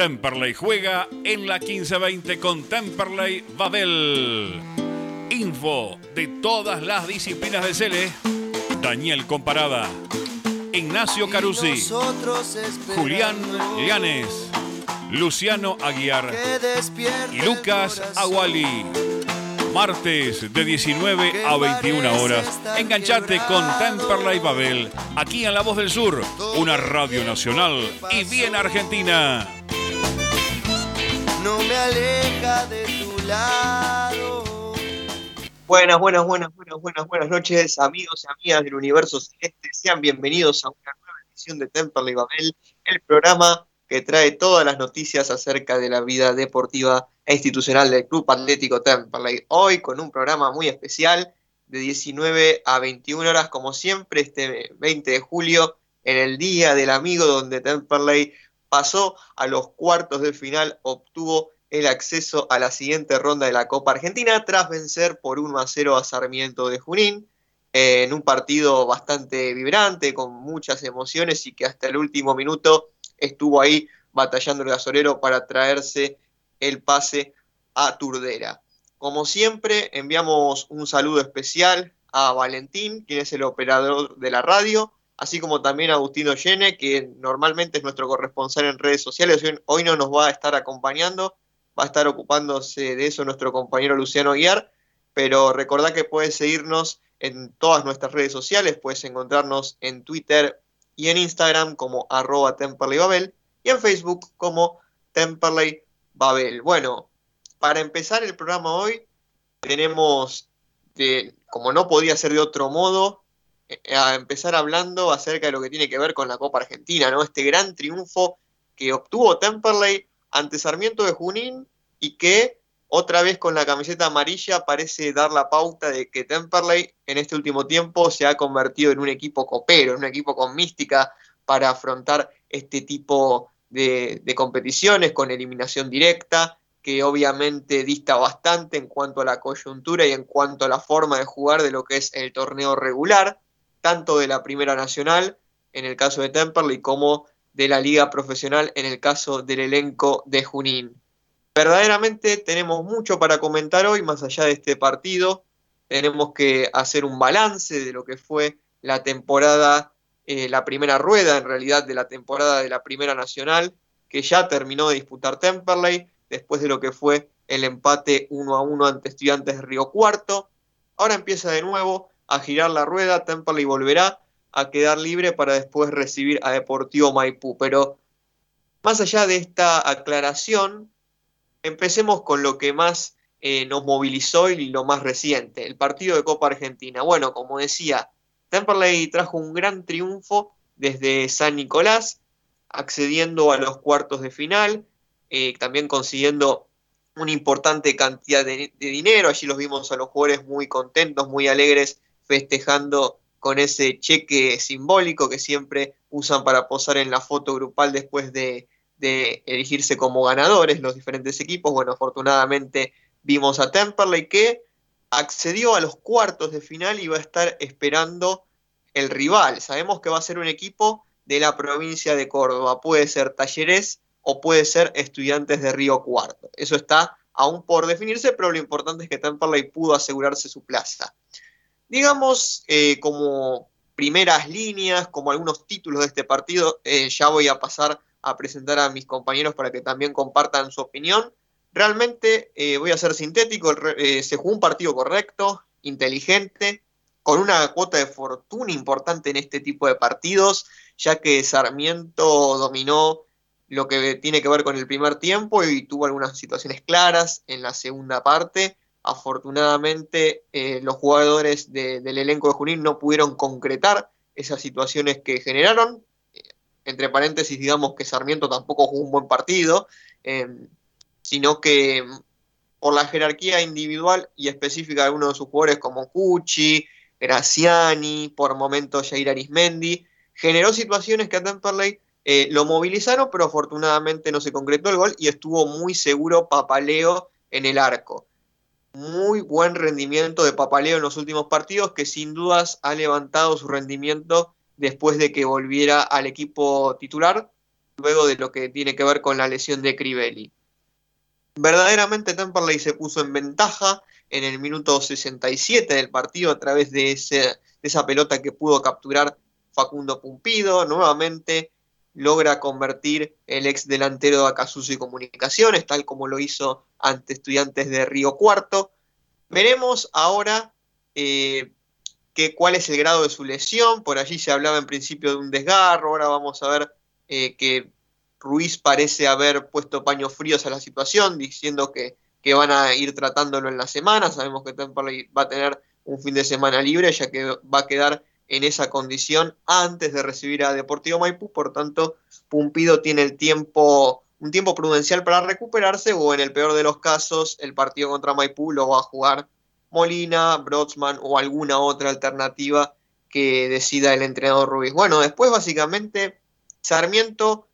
Temperley juega en la 1520 con Temperley Babel. Info de todas las disciplinas de Cele. Daniel Comparada. Ignacio Carusi. Julián Llanes. Luciano Aguiar. Y Lucas Aguali. Martes de 19 a 21 horas. Enganchate con Temperley Babel. Aquí en La Voz del Sur. Una radio nacional y bien argentina no me aleja de tu lado. Buenas, buenas, buenas, buenas, buenas, buenas noches, amigos y amigas del universo celeste. Sean bienvenidos a una nueva edición de Temperley Babel, el programa que trae todas las noticias acerca de la vida deportiva e institucional del Club Atlético Temperley. Hoy con un programa muy especial de 19 a 21 horas, como siempre, este 20 de julio, en el Día del Amigo, donde Temperley pasó a los cuartos de final, obtuvo el acceso a la siguiente ronda de la Copa Argentina tras vencer por 1 a 0 a Sarmiento de Junín en un partido bastante vibrante, con muchas emociones y que hasta el último minuto estuvo ahí batallando el gasolero para traerse el pase a Turdera. Como siempre, enviamos un saludo especial a Valentín, quien es el operador de la radio, así como también a Agustino Yene, que normalmente es nuestro corresponsal en redes sociales, hoy no nos va a estar acompañando, va a estar ocupándose de eso nuestro compañero Luciano Guiar, pero recordá que puedes seguirnos en todas nuestras redes sociales, puedes encontrarnos en Twitter y en Instagram como arroba Babel y en Facebook como Temperley Babel. Bueno, para empezar el programa hoy tenemos, como no podía ser de otro modo, a empezar hablando acerca de lo que tiene que ver con la Copa Argentina, ¿no? Este gran triunfo que obtuvo Temperley ante Sarmiento de Junín y que otra vez con la camiseta amarilla parece dar la pauta de que Temperley en este último tiempo se ha convertido en un equipo copero, en un equipo con mística para afrontar este tipo de competiciones con eliminación directa, que obviamente dista bastante en cuanto a la coyuntura y en cuanto a la forma de jugar de lo que es el torneo regular tanto de la Primera Nacional, en el caso de Temperley, como de la Liga Profesional, en el caso del elenco de Junín. Verdaderamente tenemos mucho para comentar hoy, más allá de este partido. Tenemos que hacer un balance de lo que fue la temporada, eh, la primera rueda en realidad de la temporada de la Primera Nacional, que ya terminó de disputar Temperley, después de lo que fue el empate 1 a 1 ante Estudiantes de Río Cuarto. Ahora empieza de nuevo a girar la rueda, Temperley volverá a quedar libre para después recibir a Deportivo Maipú. Pero más allá de esta aclaración, empecemos con lo que más eh, nos movilizó y lo más reciente, el partido de Copa Argentina. Bueno, como decía, Temperley trajo un gran triunfo desde San Nicolás, accediendo a los cuartos de final, eh, también consiguiendo una importante cantidad de, de, dinero. Allí los vimos a los jugadores muy contentos, muy alegres festejando con ese cheque simbólico que siempre usan para posar en la foto grupal después de, elegirse como ganadores los diferentes equipos. Bueno, afortunadamente vimos a Temperley que accedió a los cuartos de final y va a estar esperando el rival. Sabemos que va a ser un equipo de la provincia de Córdoba. Puede ser Talleres o puede ser Estudiantes de Río Cuarto. Eso está aún por definirse, pero lo importante es que Temperley pudo asegurarse su plaza digamos, eh, como primeras líneas, como algunos títulos de este partido, eh, ya voy a pasar a presentar a mis compañeros para que también compartan su opinión. Realmente eh, voy a ser sintético, se jugó un partido correcto, inteligente, con una cuota de fortuna importante en este tipo de partidos, ya que Sarmiento dominó lo que tiene que ver con el primer tiempo y tuvo algunas situaciones claras en la segunda parte Afortunadamente, eh, los jugadores del elenco de Junín no pudieron concretar esas situaciones que generaron. Eh, entre paréntesis, digamos que Sarmiento tampoco jugó un buen partido, eh, sino que mm, por la jerarquía individual y específica de algunos de sus jugadores como Cucci, Graciani, por momentos Jair Arismendi, generó situaciones que a Temperley lo movilizaron, pero afortunadamente no se concretó el gol y estuvo muy seguro Papaleo en el arco muy buen rendimiento de Papaleo en los últimos partidos, que sin dudas ha levantado su rendimiento después de que volviera al equipo titular, luego de lo que tiene que ver con la lesión de Crivelli. Verdaderamente Temperley se puso en ventaja en el minuto 67 del partido a través de, esa pelota que pudo capturar Facundo Pumpido. Nuevamente logra convertir el ex delantero de Acasuso y Comunicaciones, tal como lo hizo ante estudiantes de Río Cuarto. Veremos ahora eh, cuál es el grado de su lesión. Por allí se hablaba en principio de un desgarro. Ahora vamos a ver eh, que Ruiz parece haber puesto paños fríos a la situación, diciendo que, que van a ir tratándolo en la semana. Sabemos que Temperley va a tener un fin de semana libre, ya que va a quedar en esa condición antes de recibir a Deportivo Maipú. Por tanto, Pumpido tiene el tiempo, un tiempo prudencial para recuperarse, o en el peor de los casos, el partido contra Maipú lo va a jugar Molina, Brodsman o alguna otra alternativa que decida el entrenador Ruiz. Bueno, después básicamente Sarmiento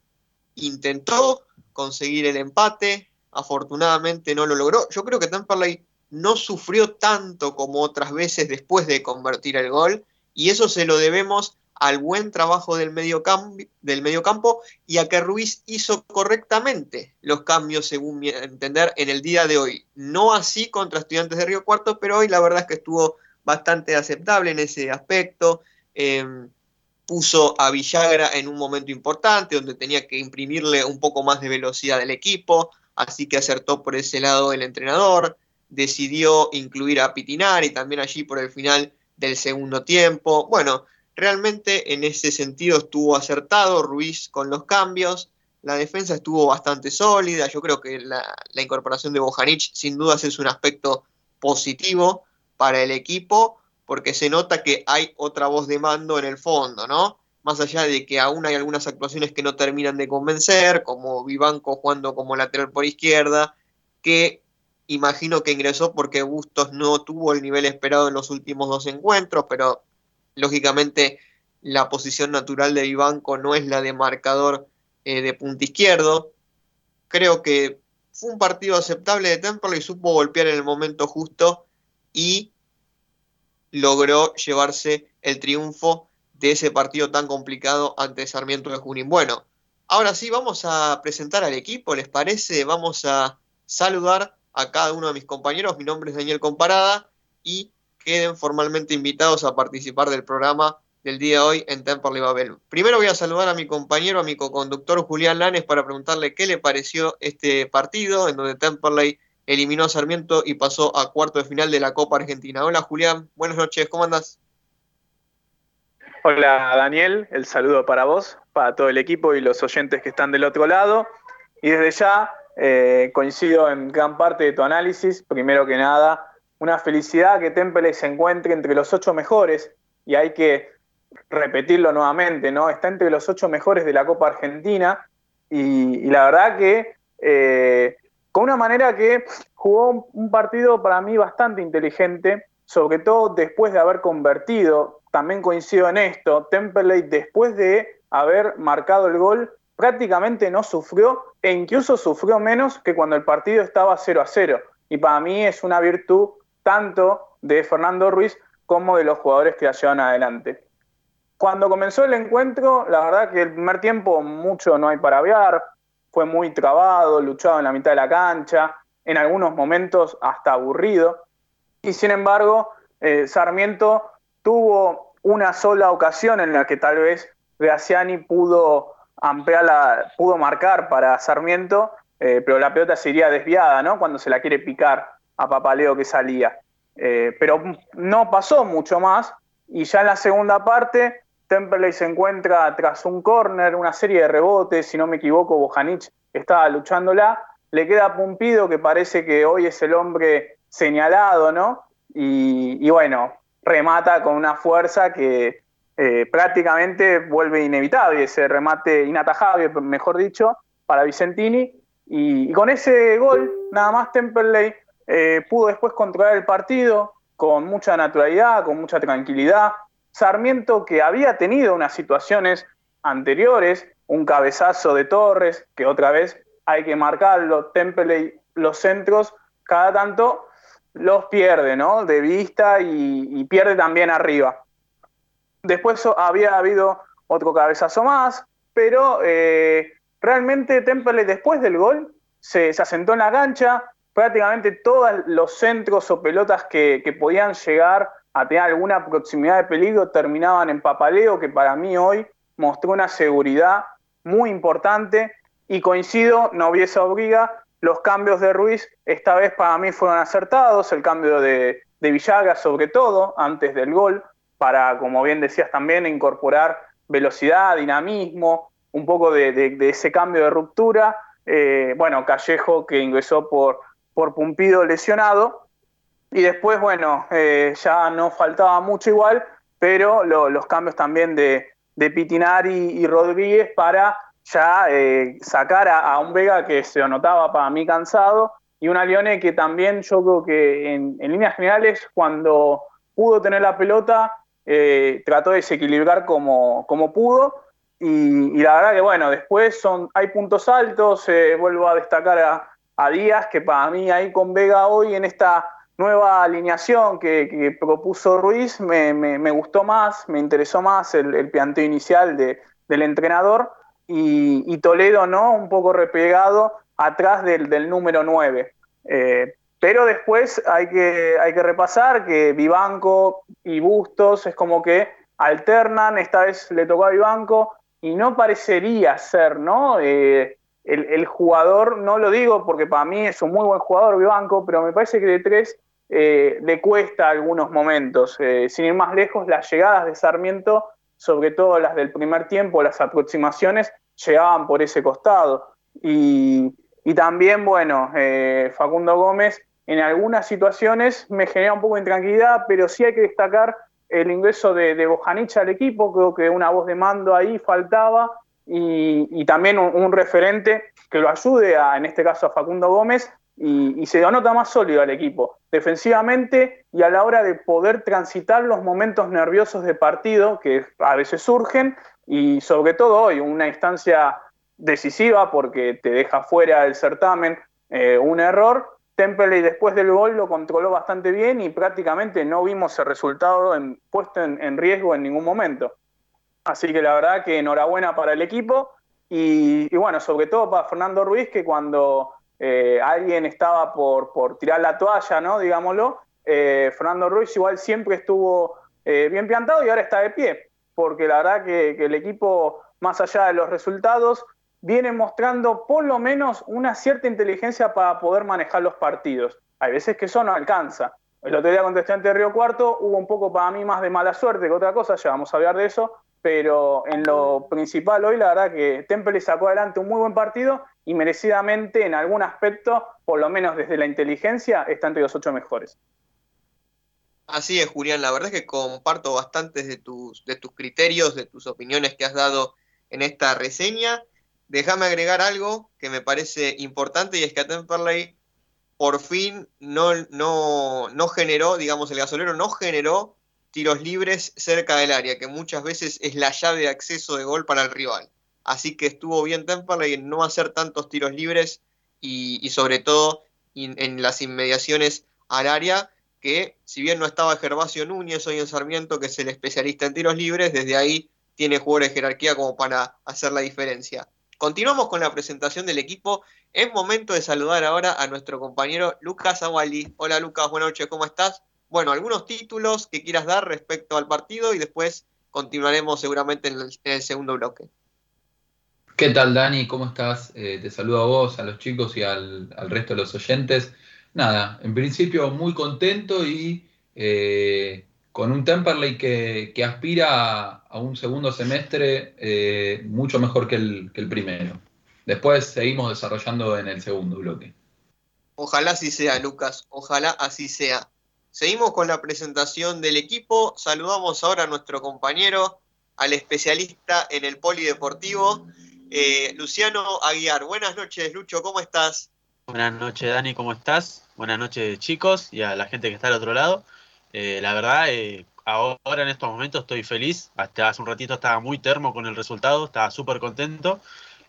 intentó conseguir el empate, afortunadamente no lo logró. Yo creo que Temperley no sufrió tanto como otras veces después de convertir el gol y eso se lo debemos al buen trabajo del medio, del y a que Ruiz hizo correctamente los cambios, según mi entender, en el día de hoy. No así contra estudiantes de Río Cuarto, pero hoy la verdad es que estuvo bastante aceptable en ese aspecto. Em, puso a Villagra en un momento importante donde tenía que imprimirle un poco más de velocidad al equipo, así que acertó por ese lado el entrenador, decidió incluir a Pitinar y también allí por el final del segundo tiempo. Bueno, realmente en ese sentido estuvo acertado Ruiz con los cambios, la defensa estuvo bastante sólida, yo creo que la, incorporación de Bojanic sin dudas es un aspecto positivo para el equipo, porque se nota que hay otra voz de mando en el fondo, ¿no? Más allá de que aún hay algunas actuaciones que no terminan de convencer, como Vivanco jugando como lateral por izquierda, que imagino que ingresó porque Bustos no tuvo el nivel esperado en los últimos dos encuentros, pero lógicamente la posición natural de Vivanco no es la de marcador eh, de punta izquierdo. Creo que fue un partido aceptable de Temple y supo golpear en el momento justo y logró llevarse el triunfo de ese partido tan complicado ante Sarmiento de Junín. Bueno, ahora sí vamos a presentar al equipo, ¿les parece? Vamos a saludar a cada uno de mis compañeros. Mi nombre es Daniel Comparada y queden formalmente invitados a participar del programa del día de hoy en Temperley Babel. Primero voy a saludar a mi compañero, a mi co-conductor Julián Lanes para preguntarle qué le pareció este partido en donde Temperley eliminó a Sarmiento y pasó a cuarto de final de la Copa Argentina. Hola Julián, buenas noches, ¿cómo andas? Hola Daniel, el saludo para vos, para todo el equipo y los oyentes que están del otro lado. Y desde ya eh, coincido en gran parte de tu análisis. Primero que nada, una felicidad que Temple se encuentre entre los ocho mejores y hay que repetirlo nuevamente, ¿no? Está entre los ocho mejores de la Copa Argentina y, la verdad que eh, con una manera que jugó un partido para mí bastante inteligente, sobre todo después de haber convertido, también coincido en esto, Temperley después de haber marcado el gol prácticamente no sufrió e incluso sufrió menos que cuando el partido estaba 0 a 0. Y para mí es una virtud tanto de Fernando Ruiz como de los jugadores que la llevan adelante. Cuando comenzó el encuentro, la verdad que el primer tiempo mucho no hay para aviar, fue muy trabado, luchado en la mitad de la cancha, en algunos momentos hasta aburrido. Y sin embargo, eh, Sarmiento tuvo una sola ocasión en la que tal vez Graciani pudo ampliar la, pudo marcar para Sarmiento, eh, pero la pelota se iría desviada, ¿no? Cuando se la quiere picar a Papaleo que salía. Eh, pero no pasó mucho más y ya en la segunda parte Temperley se encuentra tras un córner, una serie de rebotes, si no me equivoco, Bojanic estaba luchándola. Le queda Pumpido, que parece que hoy es el hombre señalado, ¿no? Y, bueno, remata con una fuerza que eh, prácticamente vuelve inevitable, ese remate inatajable, mejor dicho, para Vicentini. Y, con ese gol, nada más Temperley eh, pudo después controlar el partido con mucha naturalidad, con mucha tranquilidad Sarmiento que había tenido unas situaciones anteriores, un cabezazo de Torres, que otra vez hay que marcarlo, Temple los centros, cada tanto los pierde, ¿no? De vista y, pierde también arriba. Después había habido otro cabezazo más, pero eh, realmente Temperley después del gol se, asentó en la cancha, prácticamente todos los centros o pelotas que, podían llegar a tener alguna proximidad de peligro terminaban en papaleo, que para mí hoy mostró una seguridad muy importante. Y coincido, no hubiese obliga, los cambios de Ruiz esta vez para mí fueron acertados, el cambio de, de Villaga sobre todo antes del gol, para, como bien decías también, incorporar velocidad, dinamismo, un poco de, ese cambio de ruptura. Eh, bueno, Callejo que ingresó por, por Pumpido lesionado. Y después, bueno, eh, ya no faltaba mucho igual, pero los cambios también de, de Pitinari y Rodríguez para ya eh, sacar a, un Vega que se notaba para mí cansado y una Lione que también yo creo que en, líneas generales cuando pudo tener la pelota eh, trató de desequilibrar como, como pudo. Y, la verdad que bueno, después son, hay puntos altos, eh, vuelvo a destacar a, Díaz que para mí ahí con Vega hoy en esta nueva alineación que, propuso Ruiz me, me, gustó más, me interesó más el, el planteo inicial de, del entrenador. Y, Toledo no, un poco repegado atrás del, número 9. Eh, pero después hay que, hay que repasar que Vivanco y Bustos es como que alternan, esta vez le tocó a Vivanco y no parecería ser, ¿no? Eh, el, jugador, no lo digo porque para mí es un muy buen jugador Vivanco, pero me parece que de tres eh, le cuesta algunos momentos. sin ir más lejos, las llegadas de Sarmiento sobre todo las del primer tiempo, las aproximaciones, llegaban por ese costado. Y, también, bueno, eh, Facundo Gómez en algunas situaciones me genera un poco de intranquilidad, pero sí hay que destacar el ingreso de, de Bojanicha al equipo, creo que una voz de mando ahí faltaba y, también un, referente que lo ayude, a, en este caso a Facundo Gómez, y, se denota más sólido al equipo, defensivamente y a la hora de poder transitar los momentos nerviosos de partido que a veces surgen y sobre todo hoy, una instancia decisiva porque te deja fuera del certamen eh, un error. Temple después del gol lo controló bastante bien y prácticamente no vimos el resultado puesto en, riesgo en ningún momento. Así que la verdad que enhorabuena para el equipo y, y bueno, sobre todo para Fernando Ruiz que cuando eh, alguien estaba por, por, tirar la toalla, ¿no? Digámoslo. Eh, Fernando Ruiz igual siempre estuvo eh, bien plantado y ahora está de pie, porque la verdad que, el equipo, más allá de los resultados, viene mostrando por lo menos una cierta inteligencia para poder manejar los partidos. Hay veces que eso no alcanza. El otro día con Estudiante de Río Cuarto hubo un poco para mí más de mala suerte que otra cosa, ya vamos a hablar de eso, pero en lo principal hoy la verdad que Temple sacó adelante un muy buen partido y merecidamente en algún aspecto, por lo menos desde la inteligencia, está entre los ocho mejores. Así es, Julián, la verdad es que comparto bastantes de tus, de tus criterios, de tus opiniones que has dado en esta reseña. Déjame agregar algo que me parece importante y es que a Temperley por fin no, no, no generó, digamos, el gasolero no generó tiros libres cerca del área, que muchas veces es la llave de acceso de gol para el rival. Así que estuvo bien Temperley en no hacer tantos tiros libres y, sobre todo en las inmediaciones al área, que si bien no estaba Gervasio Núñez hoy en Sarmiento, que es el especialista en tiros libres, desde ahí tiene jugadores de jerarquía como para hacer la diferencia. Continuamos con la presentación del equipo. Es momento de saludar ahora a nuestro compañero Lucas Aguali. Hola Lucas, buenas noches, ¿cómo estás? Bueno, algunos títulos que quieras dar respecto al partido y después continuaremos seguramente en el segundo bloque. ¿Qué tal, Dani? ¿Cómo estás? Eh, te saludo a vos, a los chicos y al, resto de los oyentes. Nada, en principio muy contento y eh, con un Temperley que, aspira a, un segundo semestre eh, mucho mejor que el, que el primero. Después seguimos desarrollando en el segundo bloque. Ojalá así sea, Lucas. Ojalá así sea. Seguimos con la presentación del equipo. Saludamos ahora a nuestro compañero, al especialista en el polideportivo. Eh, Luciano Aguiar. Buenas noches, Lucho, ¿cómo estás? Buenas noches, Dani, ¿cómo estás? Buenas noches, chicos, y a la gente que está al otro lado. Eh, la verdad, eh, ahora en estos momentos estoy feliz. Hasta hace un ratito estaba muy termo con el resultado, estaba súper contento.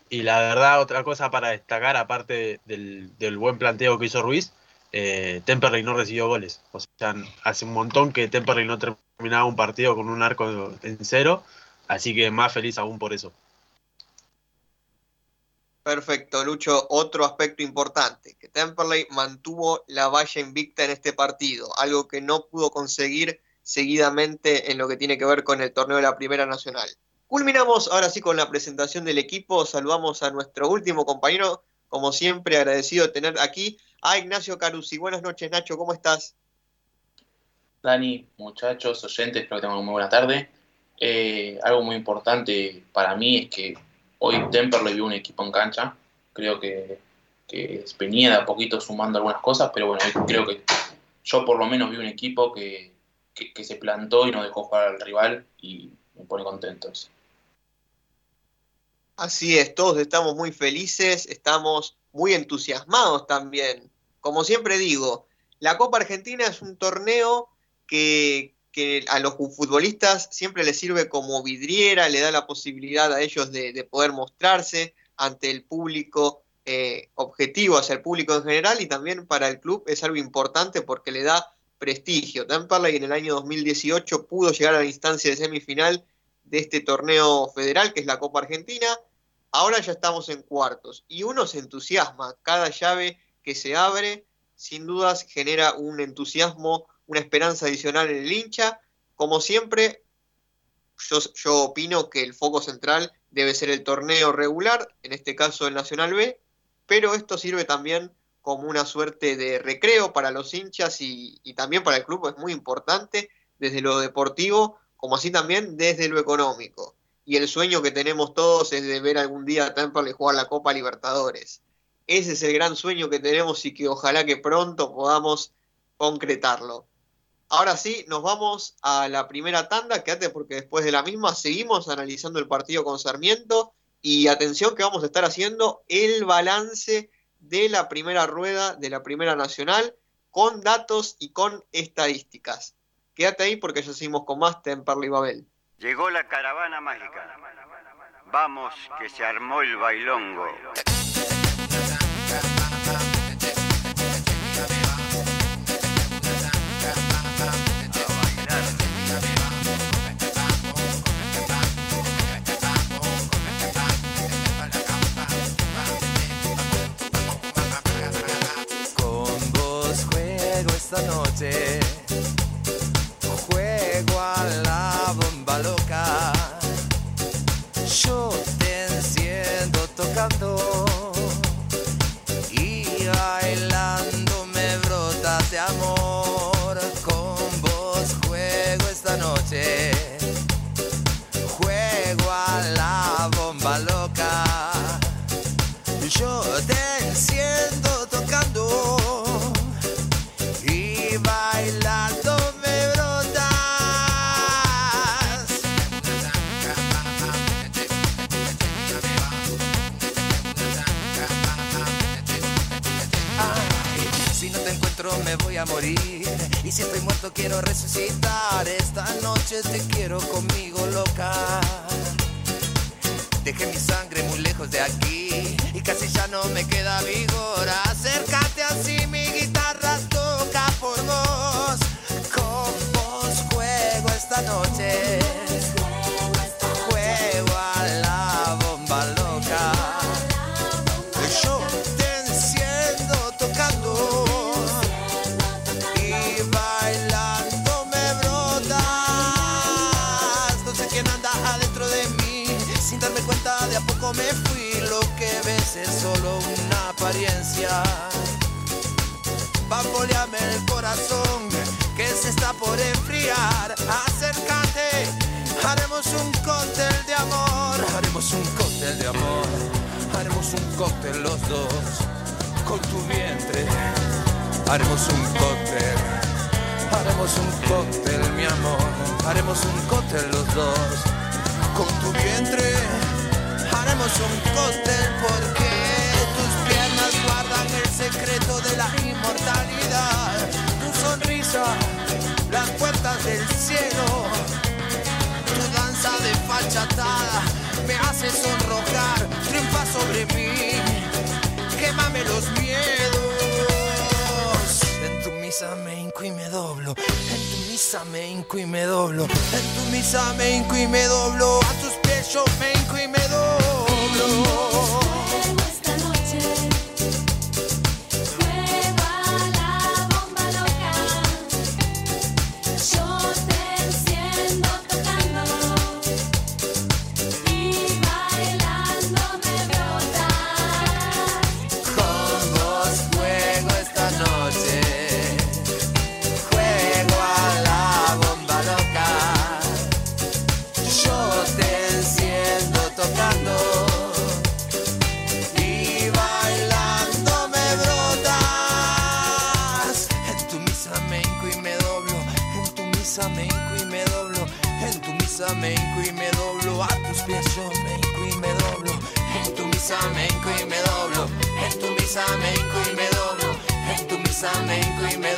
Y la verdad, otra cosa para destacar, aparte del, buen planteo que hizo Ruiz, Temperley no recibió goles. O sea, hace un montón que Temperley no terminaba un partido con un arco en cero, así que más feliz aún por eso. Perfecto, Lucho. Otro aspecto importante, que Temperley mantuvo la valla invicta en este partido, algo que no pudo conseguir seguidamente en lo que tiene que ver con el torneo de la Primera Nacional. Culminamos ahora sí con la presentación del equipo. Saludamos a nuestro último compañero, como siempre, agradecido de tener aquí a Ignacio Carusi. Buenas noches, Nacho, ¿cómo estás? Dani, muchachos, oyentes, espero que tengan una muy buena tarde. Eh, algo muy importante para mí es que hoy Temperley vio un equipo en cancha. Creo que, que venía a poquito sumando algunas cosas, pero bueno, creo que yo por lo menos vi un equipo que, que, que se plantó y no dejó jugar al rival y me pone contento. Así es, todos estamos muy felices, estamos muy entusiasmados también. Como siempre digo, la Copa Argentina es un torneo que, que a los futbolistas siempre les sirve como vidriera, le da la posibilidad a ellos de, de poder mostrarse ante el público eh, objetivo, hacia el público en general, y también para el club es algo importante porque le da prestigio. Temperley en el año 2018 pudo llegar a la instancia de semifinal de este torneo federal, que es la Copa Argentina, Ahora ya estamos en cuartos y uno se entusiasma. Cada llave que se abre, sin dudas, genera un entusiasmo, una esperanza adicional en el hincha. Como siempre, yo, opino que el foco central debe ser el torneo regular, en este caso el Nacional B, pero esto sirve también como una suerte de recreo para los hinchas y, y, también para el club, es muy importante desde lo deportivo como así también desde lo económico y el sueño que tenemos todos es de ver algún día a Temperley jugar la Copa Libertadores. Ese es el gran sueño que tenemos y que ojalá que pronto podamos concretarlo. Ahora sí, nos vamos a la primera tanda, quédate porque después de la misma seguimos analizando el partido con Sarmiento y atención que vamos a estar haciendo el balance de la primera rueda de la Primera Nacional con datos y con estadísticas. Quédate ahí porque ya seguimos con más Temperley Babel. Llegó la caravana mágica. Vamos, que se armó el bailongo. Esta noche. Juego a la bomba loca. Yo te enciendo tocando. Quiero resucitar. Esta noche te quiero conmigo loca. Dejé mi sangre muy lejos de aquí y casi ya no me queda vigor. Acércate así, mi es solo una apariencia. Bamboleame el corazón que se está por enfriar. Acércate, haremos un cóctel de amor. Haremos un cóctel de amor. Haremos un cóctel los dos con tu vientre. Haremos un cóctel. Haremos un cóctel, mi amor. Haremos un cóctel los dos con tu vientre. Haremos un cóctel porque secreto de la inmortalidad. Tu sonrisa, las puertas del cielo. Tu danza de fachatada me hace sonrojar. Triunfa sobre mí. Quémame los miedos. En tu misa me hinco y me doblo. En tu misa me hinco y me doblo. En tu misa me hinco y me doblo. A tus pies yo me hinco y me doblo. En tu misa me hinco y me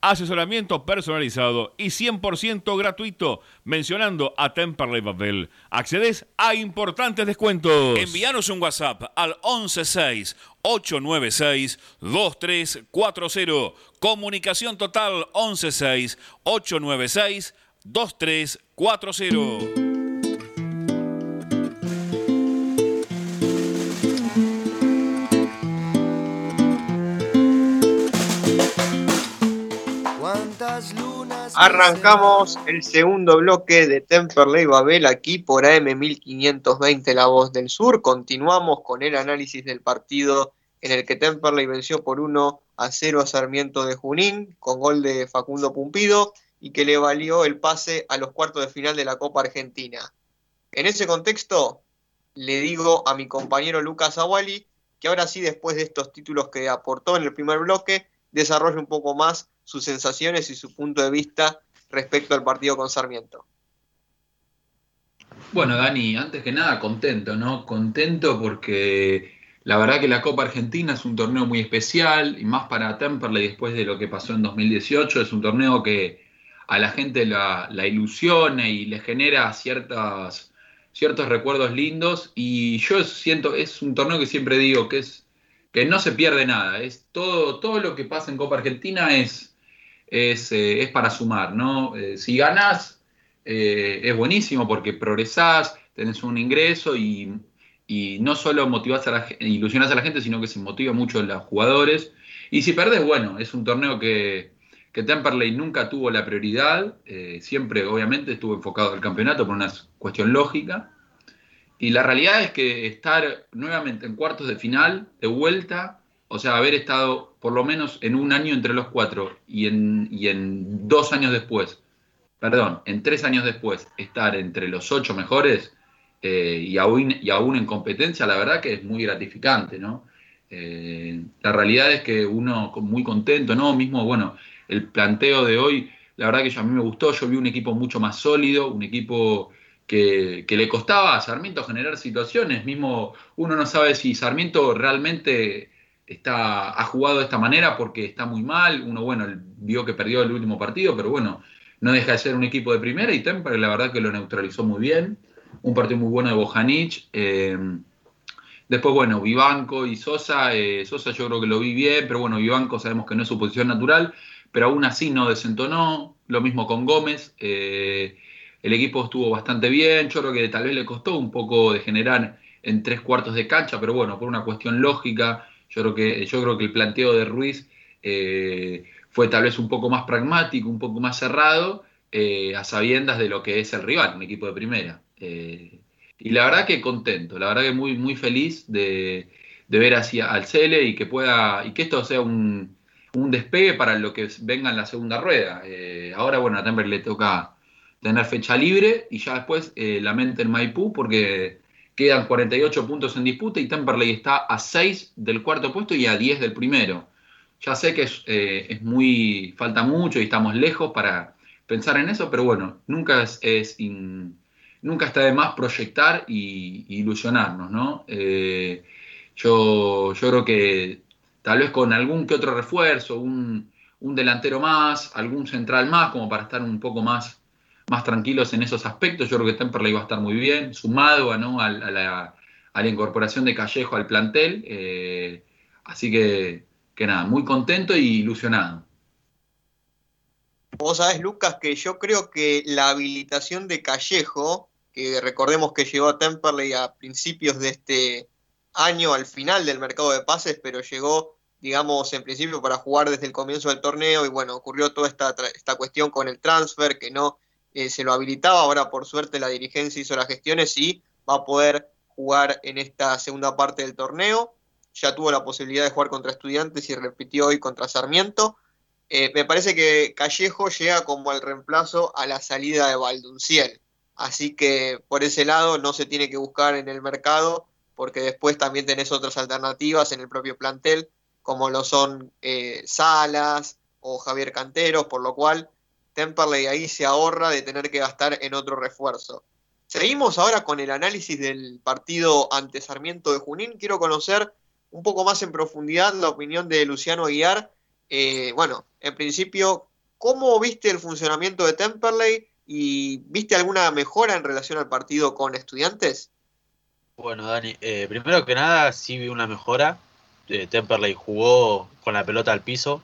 Asesoramiento personalizado y 100% gratuito. Mencionando a Temperley Babel. Accedes a importantes descuentos. Envíanos un WhatsApp al 116 896 2340. Comunicación total 116 896 2340. Arrancamos el segundo bloque de Temperley Babel aquí por AM 1520 La Voz del Sur. Continuamos con el análisis del partido en el que Temperley venció por 1 a 0 a Sarmiento de Junín con gol de Facundo Pumpido y que le valió el pase a los cuartos de final de la Copa Argentina. En ese contexto, le digo a mi compañero Lucas Awali que ahora sí, después de estos títulos que aportó en el primer bloque, desarrolle un poco más sus sensaciones y su punto de vista respecto al partido con Sarmiento. Bueno, Dani, antes que nada, contento, ¿no? Contento porque la verdad que la Copa Argentina es un torneo muy especial y más para Temperley después de lo que pasó en 2018. Es un torneo que a la gente la, la ilusiona y le genera ciertas, ciertos recuerdos lindos. Y yo siento, es un torneo que siempre digo que es que no se pierde nada. Es todo, todo lo que pasa en Copa Argentina es, es, eh, es para sumar, ¿no? Eh, si ganás, eh, es buenísimo porque progresás, tenés un ingreso y, y no solo motivás a la, ilusionás a la gente, sino que se motiva mucho a los jugadores. Y si perdés, bueno, es un torneo que, que Temperley nunca tuvo la prioridad, siempre obviamente estuvo enfocado al campeonato por una cuestión lógica. Y la realidad es que estar nuevamente en cuartos de final, de vuelta, o sea, haber estado por lo menos en un año entre los cuatro y en, y en dos años después, perdón, en tres años después, estar entre los ocho mejores eh, y, aún, y aún en competencia, la verdad que es muy gratificante, ¿no? Eh, la realidad es que uno muy contento, ¿no? Mismo, bueno, el planteo de hoy, la verdad que yo, a mí me gustó, yo vi un equipo mucho más sólido, un equipo que, que, le costaba a Sarmiento generar situaciones. Mismo uno no sabe si Sarmiento realmente está, ha jugado de esta manera porque está muy mal. Uno, bueno, vio que perdió el último partido, pero bueno, no deja de ser un equipo de primera y Temper la verdad que lo neutralizó muy bien. un partido muy bueno de Bojanic. Eh, después, bueno, Vivanco y Sosa. Eh, Sosa yo creo que lo vi bien, pero bueno, Vivanco sabemos que no es su posición natural, pero aún así no desentonó. Lo mismo con Gómez. Eh, el equipo estuvo bastante bien. Yo creo que tal vez le costó un poco de generar en tres cuartos de cancha, pero bueno, por una cuestión lógica, yo creo que, yo creo que el planteo de Ruiz fue tal vez un poco más pragmático, un poco más cerrado, a sabiendas de lo que es el rival, un equipo de primera. Eh, y la verdad que contento, la verdad que muy, muy feliz de, ver hacia al Cele y que pueda, y que esto sea un, despegue para lo que venga en la segunda rueda. Eh, ahora, bueno, a Temper le toca tener fecha libre y ya después eh, la mente en Maipú porque quedan 48 puntos en disputa y Temperley está a 6 del cuarto puesto y a 10 del primero. Ya sé que es, es muy, falta mucho y estamos lejos para pensar en eso, pero bueno, nunca es, nunca está de más proyectar y, ilusionarnos, ¿no? Eh, yo, yo creo que tal vez con algún que otro refuerzo, un, delantero más, algún central más, como para estar un poco más, más tranquilos en esos aspectos, yo creo que Temperley va a estar muy bien, sumado ¿no? a, la, incorporación de Callejo al plantel. Eh, así que, que nada, muy contento y ilusionado. Vos sabés, Lucas, que yo creo que la habilitación de Callejo, que recordemos que llegó a Temperley a principios de este año, al final del mercado de pases, pero llegó, digamos, en principio para jugar desde el comienzo del torneo y bueno, ocurrió toda esta, esta cuestión con el transfer que no eh, se lo habilitaba, ahora por suerte la dirigencia hizo las gestiones y va a poder jugar en esta segunda parte del torneo. Ya tuvo la posibilidad de jugar contra estudiantes y repitió hoy contra Sarmiento. Eh, me parece que Callejo llega como el reemplazo a la salida de Valdunciel. Así que por ese lado no se tiene que buscar en el mercado, porque después también tenés otras alternativas en el propio plantel, como lo son eh, Salas o Javier Canteros, por lo cual Temperley ahí se ahorra de tener que gastar en otro refuerzo. Seguimos ahora con el análisis del partido ante Sarmiento de Junín. Quiero conocer un poco más en profundidad la opinión de Luciano Aguiar eh, bueno, en principio, ¿cómo viste el funcionamiento de Temperley y viste alguna mejora en relación al partido con estudiantes? Bueno, Dani, eh, primero que nada sí vi una mejora. Eh, Temperley jugó con la pelota al piso.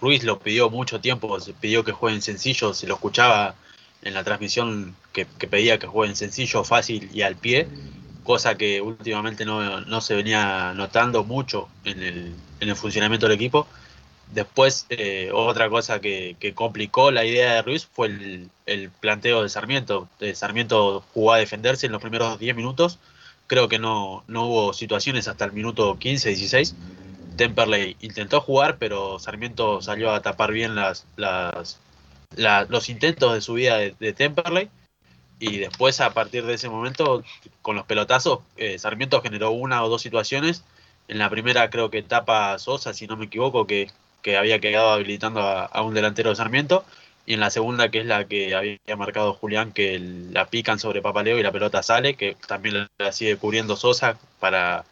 Ruiz lo pidió mucho tiempo, se pidió que jueguen sencillo, se lo escuchaba en la transmisión que, que pedía que jueguen sencillo, fácil y al pie cosa que últimamente no, se venía notando mucho en el, en el, funcionamiento del equipo. Después, eh, otra cosa que, complicó la idea de Ruiz fue el, planteo de Sarmiento. Eh, Sarmiento jugó a defenderse en los primeros 10 minutos. Creo que no, no hubo situaciones hasta el minuto 15, 16. Temperley intentó jugar, pero Sarmiento salió a tapar bien las, los intentos de subida de, de Temperley. Y después a partir de ese momento con los pelotazos eh, Sarmiento generó una o dos situaciones. En la primera creo que tapa Sosa si no me equivoco que, había quedado habilitando a, un delantero de Sarmiento. Y en la segunda que es la que había marcado Julián que la pican sobre Papaleo y la pelota sale que también la sigue cubriendo Sosa para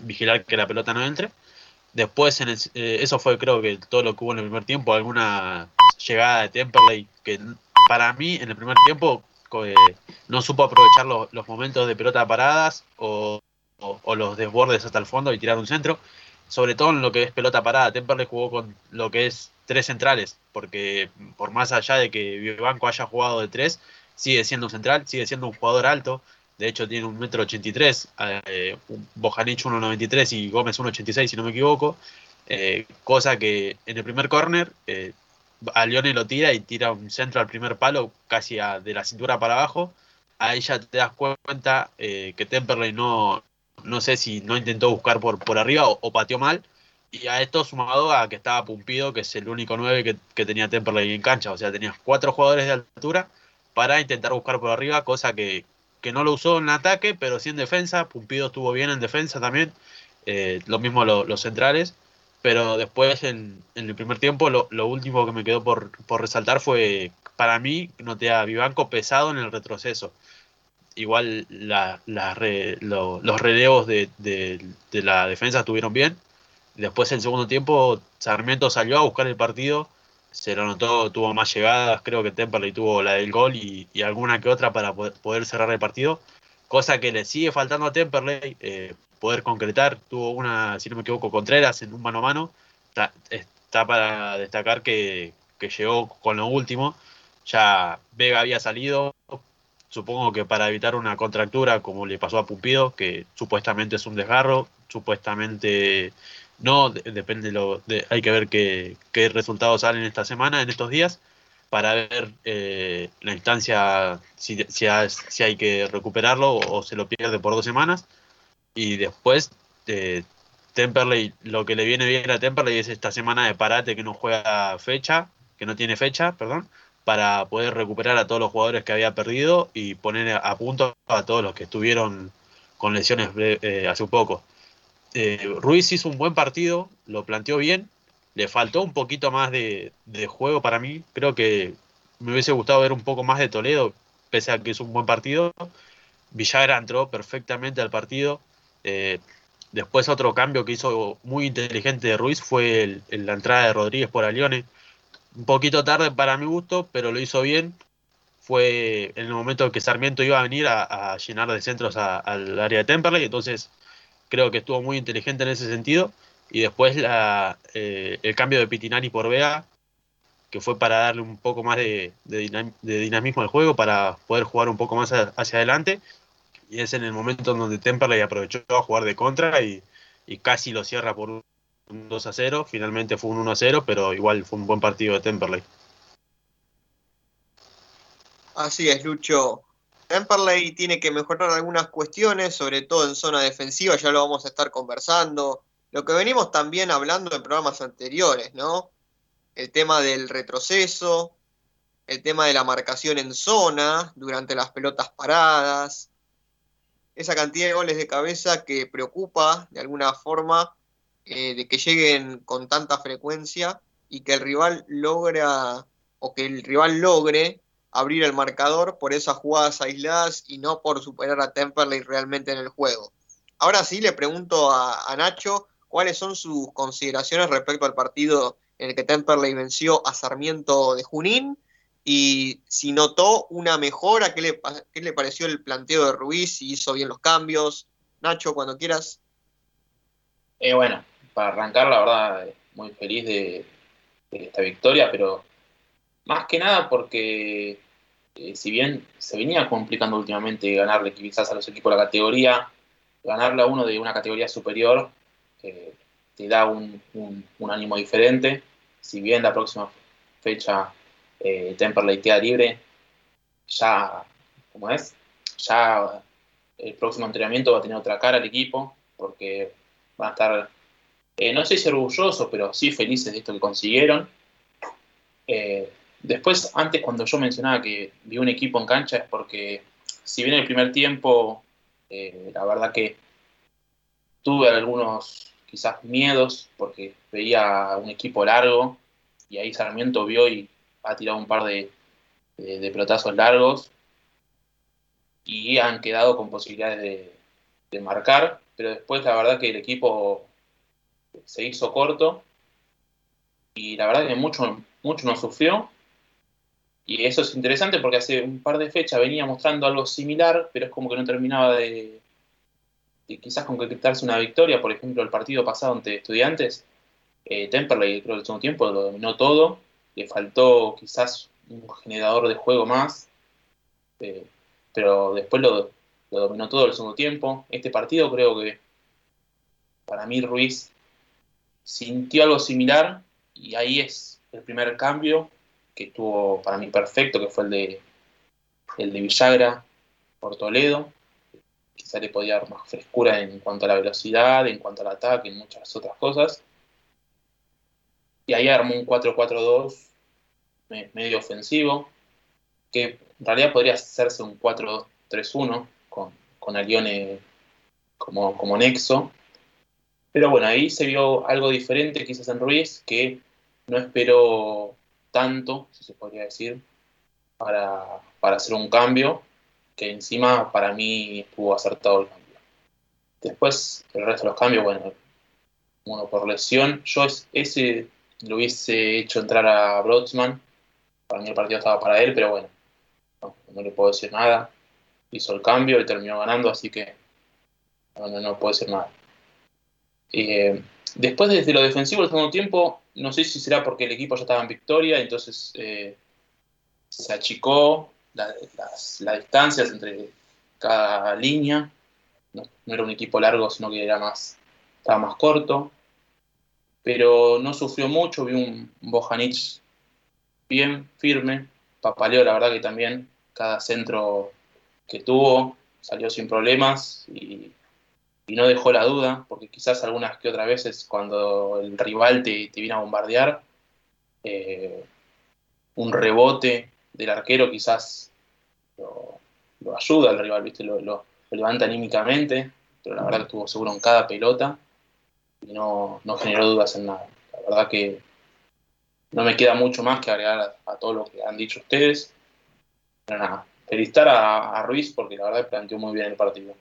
vigilar que la pelota no entre después en eh, eso fue creo que todo lo que hubo en el primer tiempo alguna llegada de Temperley que para mí en el primer tiempo eh, no supo aprovechar los, momentos de pelota paradas o, los desbordes hasta el fondo y tirar un centro. Sobre todo en lo que es pelota parada. Temperley jugó con lo que es tres centrales, porque por más allá de que Vivanco haya jugado de tres, sigue siendo un central, sigue siendo un jugador alto. De hecho, tiene un metro ochenta y tres, eh, Bojanic 1.93 y Gómez 1.86, si no me equivoco. Eh, cosa que en el primer córner eh, a Leone lo tira y tira un centro al primer palo, casi de la cintura para abajo. Ahí ya te das cuenta eh, que Temperley no, no sé si no intentó buscar por, por arriba o, pateó mal. Y a esto sumado a que estaba Pumpido, que es el único 9 que, tenía Temperley en cancha. O sea, tenías cuatro jugadores de altura para intentar buscar por arriba, cosa que, no lo usó en ataque, pero sí en defensa. Pumpido estuvo bien en defensa también. Eh, lo mismo los centrales pero después en, el primer tiempo lo, último que me quedó por, resaltar fue, para mí, noté a Vivanco pesado en el retroceso. Igual los relevos de, la defensa estuvieron bien. Después en el segundo tiempo Sarmiento salió a buscar el partido, se lo notó, tuvo más llegadas, creo que Temperley tuvo la del gol y, alguna que otra para poder, cerrar el partido, cosa que le sigue faltando a Temperley, eh, poder concretar, tuvo una, si no me equivoco, Contreras en un mano a mano, está, está para destacar que, que llegó con lo último, ya Vega había salido, supongo que para evitar una contractura como le pasó a Pumpido, que supuestamente es un desgarro, supuestamente no, depende, lo, de, hay que ver qué, resultados salen esta semana, en estos días, para ver eh, la instancia, si, si, hay que recuperarlo o, se lo pierde por dos semanas. Y después, eh, Temperley, lo que le viene bien a Temperley es esta semana de parate que no juega fecha, que no tiene fecha, perdón, para poder recuperar a todos los jugadores que había perdido y poner a punto a todos los que estuvieron con lesiones eh, hace poco. Eh, Ruiz hizo un buen partido, lo planteó bien, le faltó un poquito más de, juego para mí, creo que me hubiese gustado ver un poco más de Toledo, pese a que es un buen partido. Villagra entró perfectamente al partido. Eh, después otro cambio que hizo muy inteligente de Ruiz fue la entrada de Rodríguez por Alione un poquito tarde para mi gusto, pero lo hizo bien. Fue en el momento que Sarmiento iba a venir a, llenar de centros al área de Temperley, entonces creo que estuvo muy inteligente en ese sentido. Y después eh, el cambio de Pitinari por Vega, que fue para darle un poco más de, dinamismo al juego, para poder jugar un poco más hacia adelante. Y es en el momento en donde Temperley aprovechó a jugar de contra y, y casi lo cierra por un 2 a 0, finalmente fue un 1 a 0, pero igual fue un buen partido de Temperley. Así es, Lucho. Temperley tiene que mejorar algunas cuestiones, sobre todo en zona defensiva, ya lo vamos a estar conversando. Lo que venimos también hablando en programas anteriores, ¿no? El tema del retroceso, el tema de la marcación en zona durante las pelotas paradas, esa cantidad de goles de cabeza que preocupa de alguna forma eh, de que lleguen con tanta frecuencia y que el rival logra o que el rival logre abrir el marcador por esas jugadas aisladas y no por superar a Temperley realmente en el juego. Ahora sí le pregunto a, Nacho cuáles son sus consideraciones respecto al partido en el que Temperley venció a Sarmiento de Junín y si notó una mejora, qué le, qué le pareció el planteo de Ruiz, si hizo bien los cambios. Nacho, cuando quieras. Eh, bueno, para arrancar, la verdad, muy feliz de, esta victoria, pero más que nada porque eh, si bien se venía complicando últimamente ganarle quizás a los equipos de la categoría, ganarle a uno de una categoría superior eh, te da un, ánimo diferente. Si bien la próxima fecha eh, Temperley queda libre, ya, como es, ya el próximo entrenamiento va a tener otra cara el equipo, porque va a estar eh, no sé si orgulloso, pero sí felices de esto que consiguieron. Eh, después, antes cuando yo mencionaba que vi un equipo en cancha es porque, si bien el primer tiempo, eh, la verdad que tuve algunos quizás miedos porque veía un equipo largo y ahí Sarmiento vio y ha tirado un par de, de, pelotazos largos y han quedado con posibilidades de marcar, pero después la verdad que el equipo se hizo corto y la verdad que mucho, mucho nos sufrió. Y eso es interesante porque hace un par de fechas venía mostrando algo similar, pero es como que no terminaba de, quizás concretarse una victoria. Por ejemplo, el partido pasado ante Estudiantes, eh, Temperley creo que el segundo tiempo lo dominó todo, le faltó quizás un generador de juego más, eh, pero después lo, lo dominó todo el segundo tiempo. Este partido creo que para mí Ruiz sintió algo similar y ahí es el primer cambio que estuvo para mí perfecto, que fue el de, el de Villagra por Toledo. Quizá le podía dar más frescura en cuanto a la velocidad, en cuanto al ataque, en muchas otras cosas. Y ahí armó un 4-4-2 medio ofensivo, que en realidad podría hacerse un 4-2-3-1 con, con Alione como, como nexo, pero bueno, ahí se vio algo diferente quizás en Ruiz, que no esperó tanto, si se podría decir, para, hacer un cambio, que encima para mí estuvo acertado el cambio. Después, el resto de los cambios, bueno, uno por lesión, yo ese lo hubiese hecho entrar a Brodsman. Para mí el partido estaba para él, pero bueno, no, le puedo decir nada. Hizo el cambio y terminó ganando, así que no, no, puedo decir nada. Eh, después desde lo defensivo el segundo tiempo, no sé si será porque el equipo ya estaba en victoria, entonces eh, se achicó las, distancias entre cada línea. No, era un equipo largo, sino que era más, estaba más corto. Pero no sufrió mucho, vi un Bojanic bien, firme. Papaleo, la verdad que también cada centro que tuvo salió sin problemas y, no dejó la duda, porque quizás algunas que otras veces cuando el rival te, viene a bombardear, eh, un rebote del arquero quizás lo, ayuda al rival, ¿viste? Lo, levanta anímicamente, pero la verdad que estuvo seguro en cada pelota y no, generó dudas en nada. La verdad que no me queda mucho más que agregar a, todo lo que han dicho ustedes. Pero nada, felicitar a, Ruiz porque la verdad planteó muy bien el partido.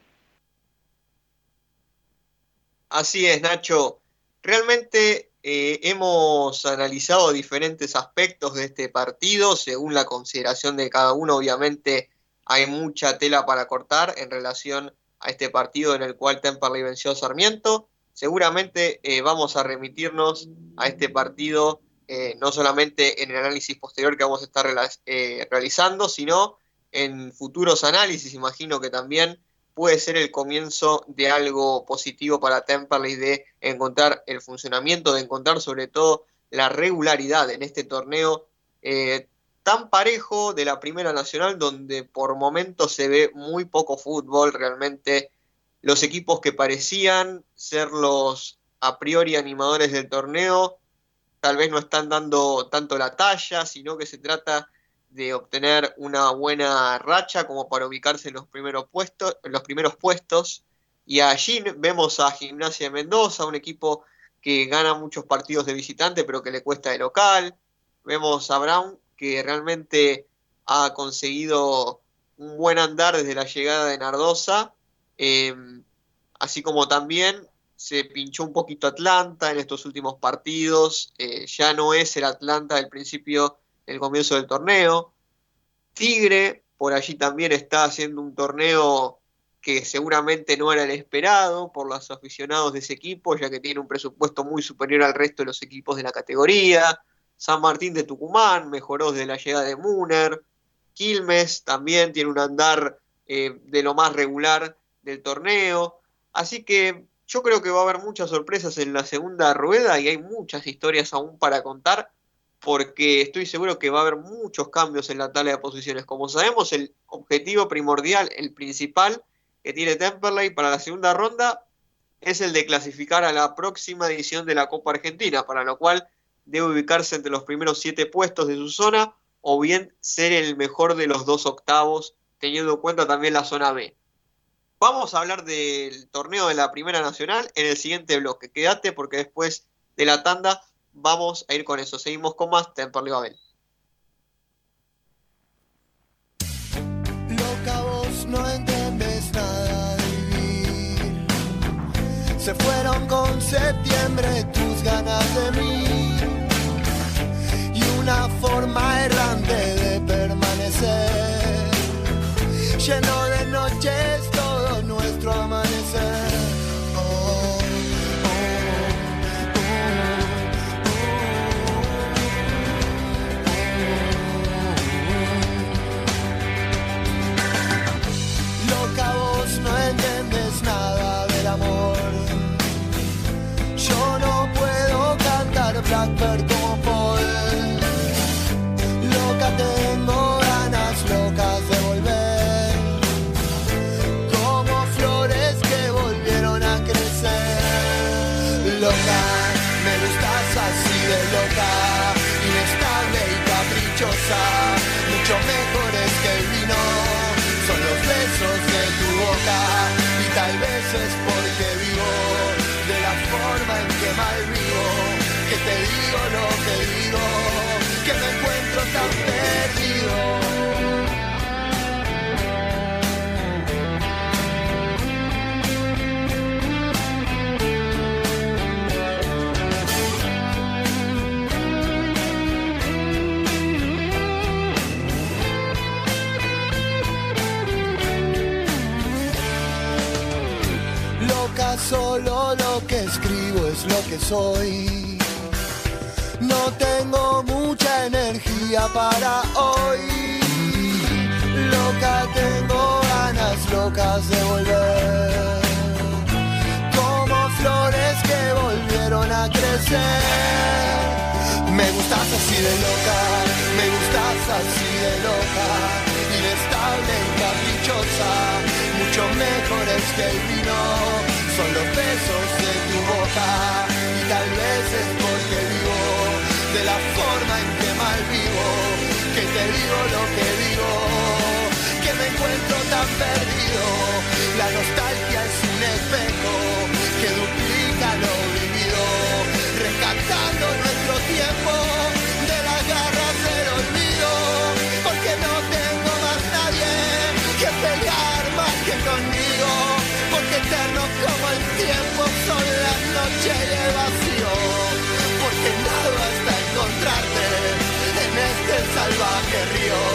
Así es, Nacho. Realmente eh, hemos analizado diferentes aspectos de este partido según la consideración de cada uno. Obviamente hay mucha tela para cortar en relación a este partido en el cual Temperley venció a Sarmiento. Seguramente eh, vamos a remitirnos a este partido eh, no solamente en el análisis posterior que vamos a estar realizando, sino en futuros análisis. Imagino que también puede ser el comienzo de algo positivo para Temperley de encontrar el funcionamiento, de encontrar sobre todo la regularidad en este torneo eh, tan parejo de la Primera Nacional, donde por momentos se ve muy poco fútbol, realmente. Los equipos que parecían ser los a priori animadores del torneo, tal vez no están dando tanto la talla, sino que se trata de obtener una buena racha como para ubicarse en los primeros puestos, en los primeros puestos. Y allí vemos a Gimnasia de Mendoza, un equipo que gana muchos partidos de visitante, pero que le cuesta de local. Vemos a Brown, que realmente ha conseguido un buen andar desde la llegada de Nardosa. Em, así como también se pinchó un poquito Atlanta en estos últimos partidos. Eh, ya no es el Atlanta del principio el comienzo del torneo. Tigre por allí también está haciendo un torneo que seguramente no era el esperado por los aficionados de ese equipo, ya que tiene un presupuesto muy superior al resto de los equipos de la categoría. San Martín de Tucumán mejoró desde la llegada de Muner. Quilmes también tiene un andar eh, de lo más regular del torneo. Así que yo creo que va a haber muchas sorpresas en la segunda rueda y hay muchas historias aún para contar porque estoy seguro que va a haber muchos cambios en la tabla de posiciones. Como sabemos, el objetivo primordial, el principal que tiene Temperley para la segunda ronda es el de clasificar a la próxima edición de la Copa Argentina, para lo cual debe ubicarse entre los primeros siete puestos de su zona o bien ser el mejor de los dos octavos, teniendo en cuenta también la zona B. Vamos a hablar del torneo de la Primera Nacional en el siguiente bloque. Quédate porque después de la tanda vamos a ir con eso. Seguimos con más Temperley Babel. Loca vos no entiendes nada de vivir. Se fueron con septiembre que escribo es lo que soy. No tengo mucha energía para hoy. Loca, tengo ganas locas de volver. Como flores que volvieron a crecer. Me gustas así de loca, me gustas así de loca. Inestable y caprichosa, mucho mejores que el vino. Son los besos de tu boca. Y tal vez es porque vivo de la forma en que mal vivo. Que te digo lo que digo, que me encuentro tan perdido. La nostalgia es un espejo río.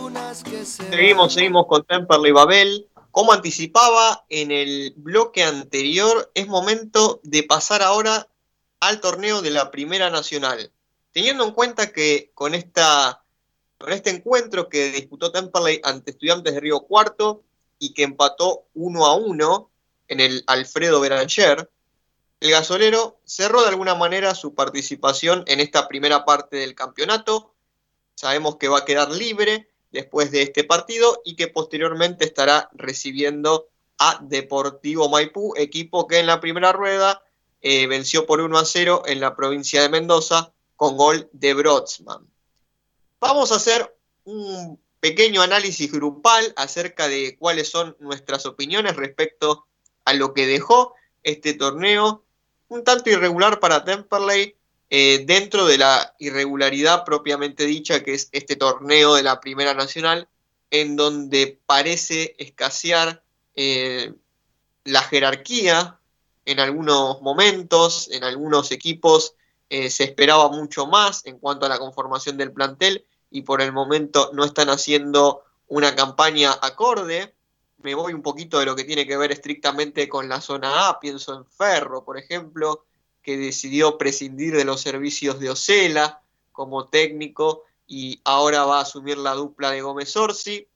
Seguimos, seguimos con Temperley Babel. Como anticipaba en el bloque anterior, es momento de pasar ahora al torneo de la Primera Nacional. Teniendo en cuenta que con, esta, con este encuentro que disputó Temperley ante Estudiantes de Río Cuarto y que empató 1 a 1 en el Alfredo Beranger, el gasolero cerró de alguna manera su participación en esta primera parte del campeonato. Sabemos que va a quedar libre después de este partido y que posteriormente estará recibiendo a Deportivo Maipú, equipo que en la primera rueda eh, venció por 1 a 0 en la provincia de Mendoza con gol de Brodsman. Vamos a hacer un pequeño análisis grupal acerca de cuáles son nuestras opiniones respecto a lo que dejó este torneo, un tanto irregular para Temperley, eh, dentro de la irregularidad propiamente dicha que es este torneo de la Primera Nacional, en donde parece escasear eh, la jerarquía en algunos momentos, en algunos equipos eh, se esperaba mucho más en cuanto a la conformación del plantel y por el momento no están haciendo una campaña acorde. Me voy un poquito de lo que tiene que ver estrictamente con la zona A, pienso en Ferro, por ejemplo, que decidió prescindir de los servicios de Ocela como técnico y ahora va a asumir la dupla de Gómez Orsi.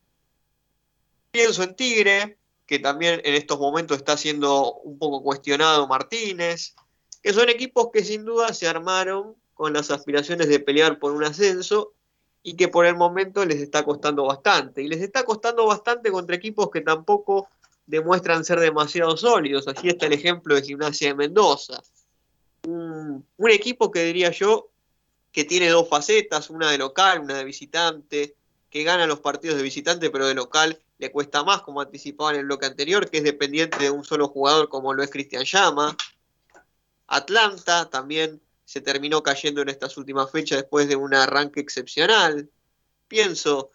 Pienso en Tigre, que también en estos momentos está siendo un poco cuestionado Martínez, que son equipos que sin duda se armaron con las aspiraciones de pelear por un ascenso y que por el momento les está costando bastante. Y les está costando bastante contra equipos que tampoco demuestran ser demasiado sólidos. Así está el ejemplo de Gimnasia de Mendoza. Un, equipo que diría yo que tiene dos facetas, una de local, una de visitante, que gana los partidos de visitante, pero de local le cuesta más, como anticipaba en el bloque anterior, que es dependiente de un solo jugador como lo es Cristian Llama. Atlanta también se terminó cayendo en estas últimas fechas después de un arranque excepcional. Pienso,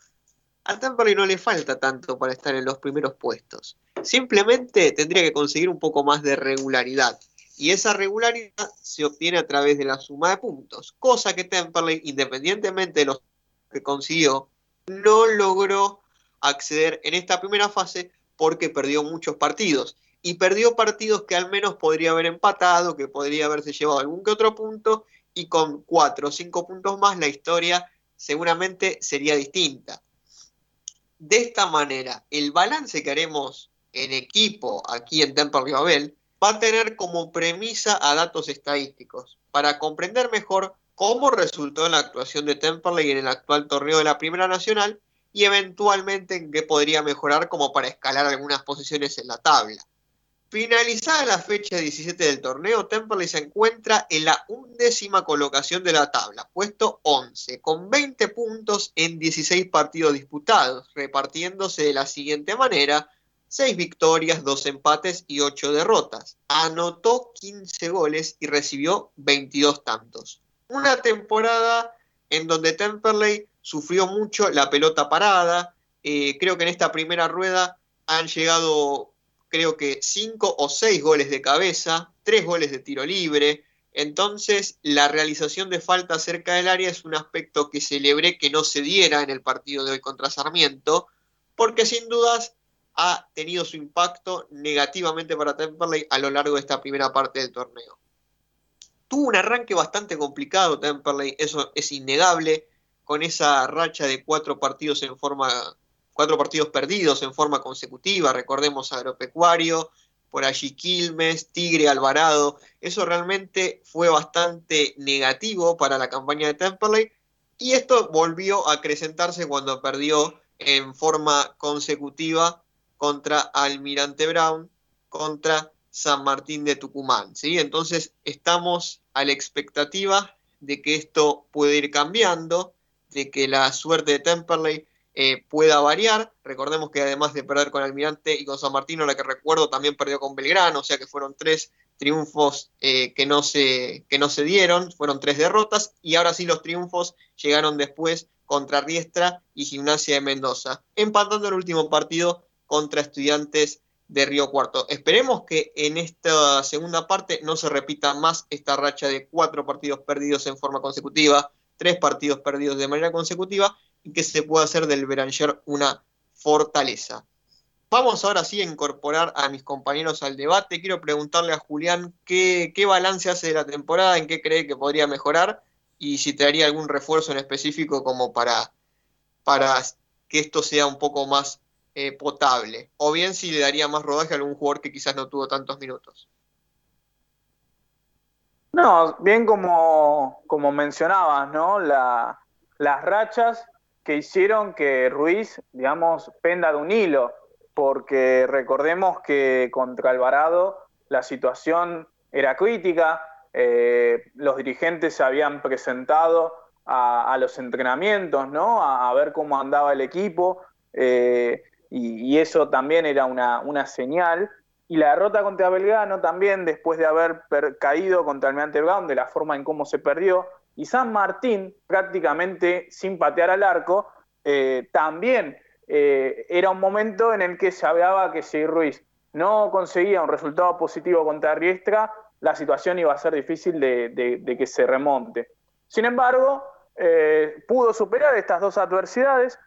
a Temperley no le falta tanto para estar en los primeros puestos. Simplemente tendría que conseguir un poco más de regularidad. Y esa regularidad se obtiene a través de la suma de puntos, cosa que Temperley, independientemente de los que consiguió, no logró acceder en esta primera fase porque perdió muchos partidos. Y perdió partidos que al menos podría haber empatado, que podría haberse llevado algún que otro punto, y con cuatro o cinco puntos más la historia seguramente sería distinta. De esta manera, el balance que haremos en equipo aquí en Temple Babel va a tener como premisa a datos estadísticos para comprender mejor cómo resultó la actuación de Temperley en el actual torneo de la Primera Nacional y eventualmente en qué podría mejorar como para escalar algunas posiciones en la tabla. Finalizada la fecha 17 del torneo, Temperley se encuentra en la undécima colocación de la tabla, puesto 11, con 20 puntos en 16 partidos disputados, repartiéndose de la siguiente manera, 6 victorias, 2 empates y 8 derrotas. Anotó 15 goles y recibió 22 tantos. Una temporada en donde Temperley sufrió mucho la pelota parada. Eh, creo que en esta primera rueda han llegado, creo que, cinco o seis goles de cabeza, tres goles de tiro libre. Entonces, la realización de falta cerca del área es un aspecto que celebré que no se diera en el partido de hoy contra Sarmiento, porque sin dudas ha tenido su impacto negativamente para Temperley a lo largo de esta primera parte del torneo. Tuvo un arranque bastante complicado Temperley, eso es innegable, con esa racha de cuatro partidos en forma, cuatro partidos perdidos en forma consecutiva, recordemos Agropecuario, por allí Quilmes, Tigre, Alvarado, eso realmente fue bastante negativo para la campaña de Temperley y esto volvió a acrecentarse cuando perdió en forma consecutiva contra Almirante Brown, contra San Martín de Tucumán. ¿sí? Entonces estamos a la expectativa de que esto puede ir cambiando, de que la suerte de Temperley eh, pueda variar. Recordemos que además de perder con Almirante y con San Martín, la que recuerdo también perdió con Belgrano, o sea que fueron tres triunfos eh, que, no se, que no se dieron, fueron tres derrotas y ahora sí los triunfos llegaron después contra Riestra y Gimnasia de Mendoza, empatando el último partido contra Estudiantes de Río Cuarto. Esperemos que en esta segunda parte no se repita más esta racha de cuatro partidos perdidos en forma consecutiva, tres partidos perdidos de manera consecutiva y que se pueda hacer del Beranger una fortaleza. Vamos ahora sí a incorporar a mis compañeros al debate. Quiero preguntarle a Julián qué, balance hace de la temporada, en qué cree que podría mejorar y si te haría algún refuerzo en específico como para, para que esto sea un poco más eh, potable, o bien si le daría más rodaje a algún jugador que quizás no tuvo tantos minutos. No, bien como, como mencionabas, ¿no? La, las rachas que hicieron que Ruiz, digamos, penda de un hilo, porque recordemos que contra Alvarado la situación era crítica, eh, los dirigentes se habían presentado a, los entrenamientos, ¿no? A, ver cómo andaba el equipo. Eh, y, eso también era una, señal. Y la derrota contra Belgrano también, después de haber caído contra Almirante Brown, de la forma en cómo se perdió, y San Martín prácticamente sin patear al arco, eh, también eh, era un momento en el que se hablaba que si Ruiz no conseguía un resultado positivo contra Riestra, la situación iba a ser difícil de, que se remonte. Sin embargo, eh, pudo superar estas dos adversidades,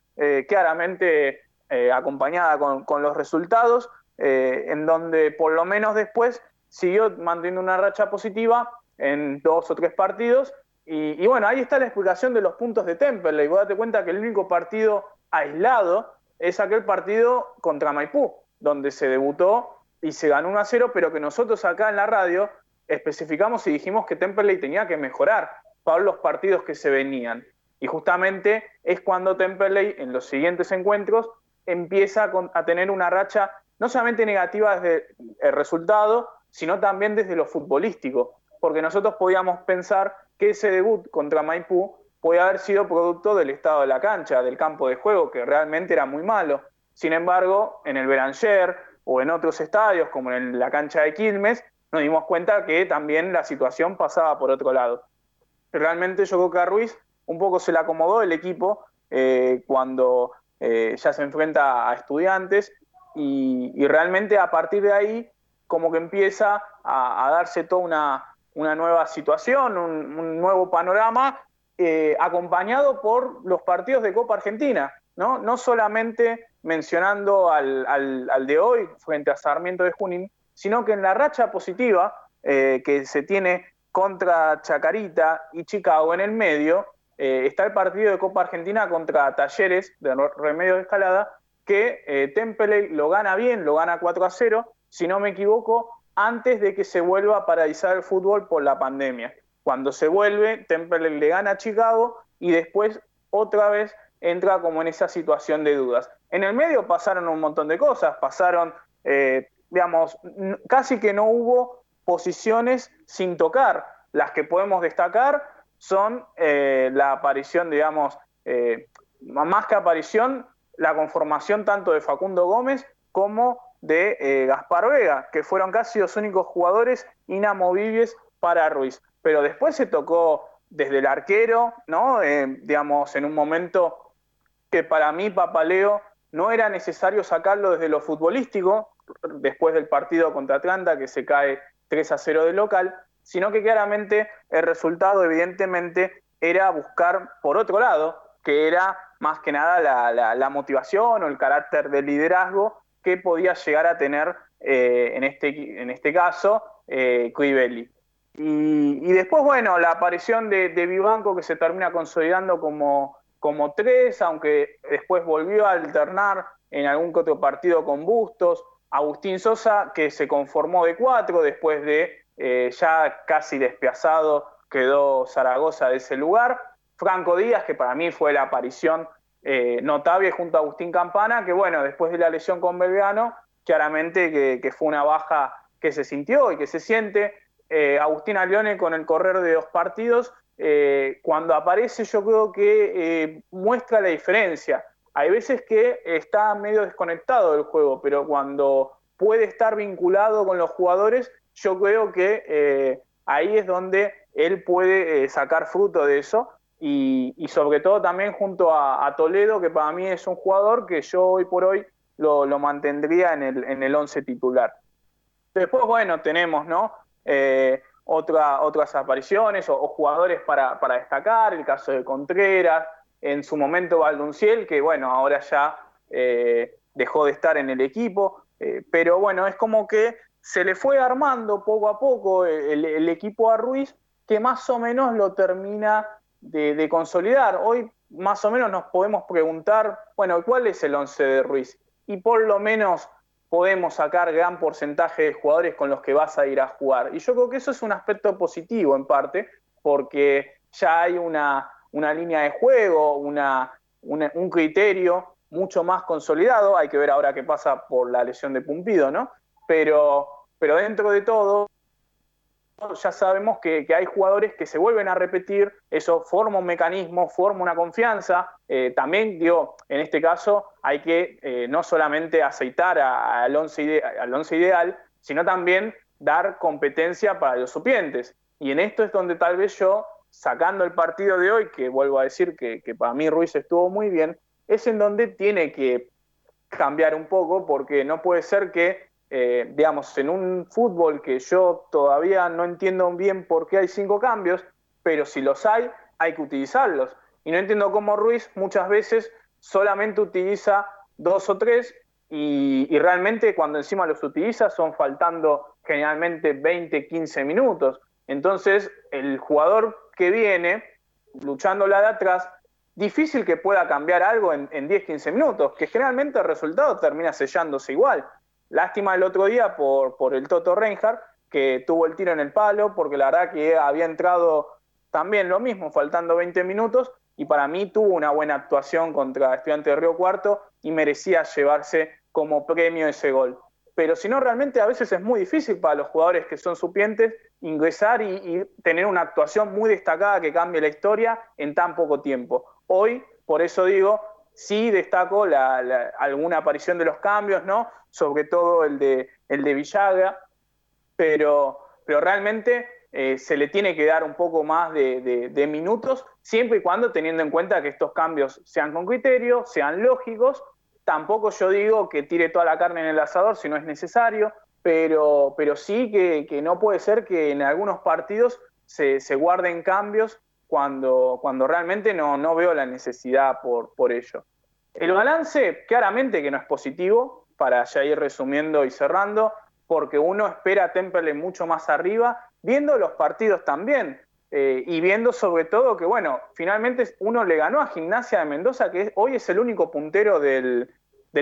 claramente eh, acompañada con, los resultados, eh, en donde por lo menos después siguió manteniendo una racha positiva en dos o tres partidos. Y, bueno, ahí está la explicación de los puntos de Temperley. Vos date cuenta que el único partido aislado es aquel partido contra Maipú, donde se debutó y se ganó 1 a 0, pero que nosotros acá en la radio especificamos y dijimos que Temperley tenía que mejorar para los partidos que se venían. Y justamente es cuando Temperley en los siguientes encuentros empieza a tener una racha no solamente negativa desde el resultado, sino también desde lo futbolístico, porque nosotros podíamos pensar que ese debut contra Maipú podía haber sido producto del estado de la cancha, del campo de juego, que realmente era muy malo. Sin embargo, en el Beranger o en otros estadios, como en la cancha de Quilmes, nos dimos cuenta que también la situación pasaba por otro lado. Realmente yo creo a Ruiz un poco se le acomodó el equipo eh, cuando eh, ya se enfrenta a estudiantes y, realmente a partir de ahí como que empieza a, darse toda una, nueva situación, un, nuevo panorama, eh, acompañado por los partidos de Copa Argentina, ¿no? No solamente mencionando al, de hoy frente a Sarmiento de Junín, sino que en la racha positiva eh, que se tiene contra Chacarita y Chicago en el medio, eh, está el partido de Copa Argentina contra Talleres de Remedio de Escalada, que eh, Temple lo gana bien, lo gana 4 a 0, si no me equivoco, antes de que se vuelva a paralizar el fútbol por la pandemia. Cuando se vuelve, Temple le gana a Chicago y después otra vez entra como en esa situación de dudas. En el medio pasaron un montón de cosas, pasaron, eh, digamos, casi que no hubo posiciones sin tocar. Las que podemos destacar son eh, la aparición, digamos, más que aparición, la conformación tanto de Facundo Gómez como de eh, Gaspar Vega, que fueron casi los únicos jugadores inamovibles para Ruiz. Pero después se tocó desde el arquero, ¿no? Eh, digamos, en un momento que para mí Papaleo no era necesario sacarlo desde lo futbolístico, después del partido contra Atlanta, que se cae 3 a 0 de local, sino que claramente el resultado, evidentemente, era buscar por otro lado, que era más que nada la, motivación o el carácter de liderazgo que podía llegar a tener eh, en, este, en este caso eh, Y, después, bueno, la aparición de, Vivanco que se termina consolidando como, como tres, aunque después volvió a alternar en algún otro partido con Bustos. Agustín Sosa, que se conformó de cuatro después de eh, ya casi despiazado, quedó Zaragoza de ese lugar. Franco Díaz, que para mí fue la aparición eh, notable junto a Agustín Campana, que bueno, después de la lesión con Belgrano, claramente que, fue una baja que se sintió y que se siente. Eh, Agustín Alione con el correr de dos partidos, cuando aparece yo creo que muestra la diferencia. Hay veces que está medio desconectado del juego, pero cuando puede estar vinculado con los jugadores, yo creo que ahí es donde él puede sacar fruto de eso y, sobre todo también junto a, Toledo, que para mí es un jugador que yo hoy por hoy lo, mantendría en el, en el once titular. Después, bueno, tenemos ¿no? Eh, otra, otras apariciones o, jugadores para, destacar, el caso de Contreras, en su momento Valdunciel, que bueno, ahora ya eh, dejó de estar en el equipo, eh, pero bueno, es como que se le fue armando poco a poco el, equipo a Ruiz, que más o menos lo termina de, consolidar. Hoy más o menos nos podemos preguntar, bueno, ¿cuál es el 11 de Ruiz? Y por lo menos podemos sacar gran porcentaje de jugadores con los que vas a ir a jugar. Y yo creo que eso es un aspecto positivo en parte, porque ya hay una, línea de juego, una, un criterio mucho más consolidado. Hay que ver ahora qué pasa por la lesión de Pumpido, ¿no? Pero, pero dentro de todo, ya sabemos que, hay jugadores que se vuelven a repetir, eso forma un mecanismo, forma una confianza. Eh, también, digo, en este caso hay que eh, no solamente aceitar al once, al once ideal, sino también dar competencia para los supientes. Y en esto es donde tal vez yo, sacando el partido de hoy, que vuelvo a decir que, que para mí Ruiz estuvo muy bien, es en donde tiene que cambiar un poco, porque no puede ser que eh, digamos, en un fútbol que yo todavía no entiendo bien por qué hay cinco cambios, pero si los hay, hay que utilizarlos. Y no entiendo cómo Ruiz muchas veces solamente utiliza dos o tres y, realmente cuando encima los utiliza son faltando generalmente 20, 15 minutos. Entonces el jugador que viene luchando la de atrás, difícil que pueda cambiar algo en, en 10, 15 minutos, que generalmente el resultado termina sellándose igual. Lástima el otro día por, por el Toto Reinhardt, que tuvo el tiro en el palo, porque la verdad que había entrado también lo mismo, faltando 20 minutos, y para mí tuvo una buena actuación contra Estudiante de Río Cuarto y merecía llevarse como premio ese gol. Pero si no, realmente a veces es muy difícil para los jugadores que son supientes ingresar y, tener una actuación muy destacada que cambie la historia en tan poco tiempo. Hoy, por eso digo, sí destaco alguna aparición de los cambios, ¿no? sobre todo el de, el de Villaga, pero, pero realmente eh, se le tiene que dar un poco más de, minutos, siempre y cuando teniendo en cuenta que estos cambios sean con criterio, sean lógicos tampoco yo digo que tire toda la carne en el asador si no es necesario, pero, pero sí que, no puede ser que en algunos partidos se, guarden cambios cuando, cuando realmente no, no veo la necesidad por, por ello. El balance claramente que no es positivo, para ya ir resumiendo y cerrando, porque uno espera a Temple mucho más arriba, viendo los partidos también, eh, y viendo sobre todo que, bueno, finalmente uno le ganó a Gimnasia de Mendoza, que hoy es el único puntero del,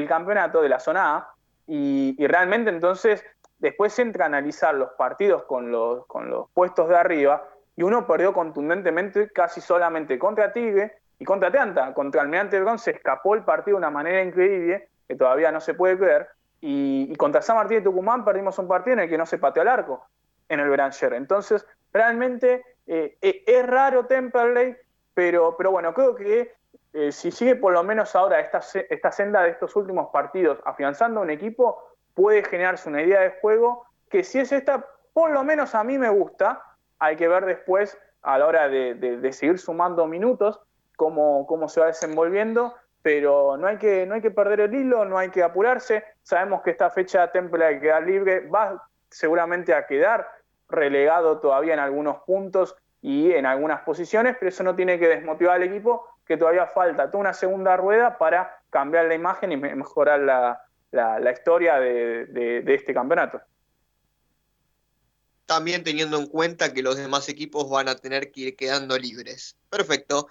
campeonato de la zona A, y, realmente entonces después entra a analizar los partidos con los, con los puestos de arriba, y uno perdió contundentemente casi solamente contra Tigre y contra Teanta, contra Almirante Bron se escapó el partido de una manera increíble, que todavía no se puede creer, y, contra San Martín de Tucumán perdimos un partido en el que no se pateó al arco en el Beranger. Entonces, realmente eh, eh, es raro Temperley, pero, pero bueno, creo que eh, si sigue por lo menos ahora esta, esta senda de estos últimos partidos afianzando un equipo, puede generarse una idea de juego que si es esta, por lo menos a mí me gusta. Hay que ver después, a la hora de, seguir sumando minutos, cómo, cómo se va desenvolviendo, pero no hay, que, no hay que perder el hilo, no hay que apurarse. Sabemos que esta fecha Temple que quedar libre, va seguramente a quedar relegado todavía en algunos puntos y en algunas posiciones, pero eso no tiene que desmotivar al equipo, que todavía falta toda una segunda rueda para cambiar la imagen y mejorar la, historia de, este campeonato. También teniendo en cuenta que los demás equipos van a tener que ir quedando libres. Perfecto.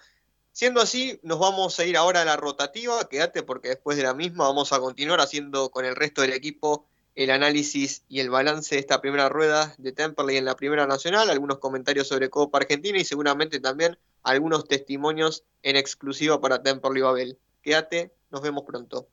Siendo así, nos vamos a ir ahora a la rotativa. Quédate porque después de la misma vamos a continuar haciendo con el resto del equipo el análisis y el balance de esta primera rueda de Temperley en la Primera Nacional, algunos comentarios sobre Copa Argentina y seguramente también algunos testimonios en exclusiva para Temperley Babel. Quédate, nos vemos pronto.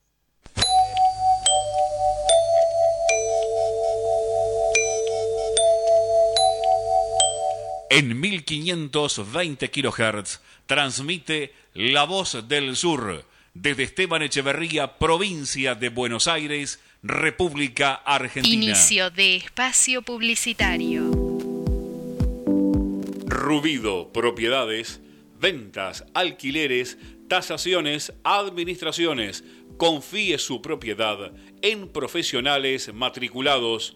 En 1520 kHz transmite La Voz del Sur desde Esteban Echeverría, provincia de Buenos Aires, República Argentina. Inicio de espacio publicitario. Rubido, propiedades, ventas, alquileres, tasaciones, administraciones. Confíe su propiedad en profesionales matriculados.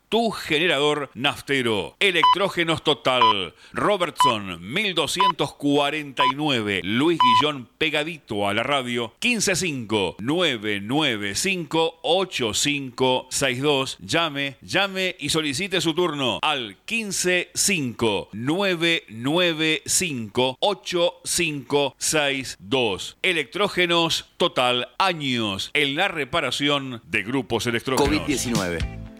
tu generador naftero. Electrógenos Total. Robertson 1249. Luis Guillón pegadito a la radio. 155-995-8562. Llame, llame y solicite su turno al 155-995-8562. Electrógenos Total. Años en la reparación de grupos electrógenos. COVID-19.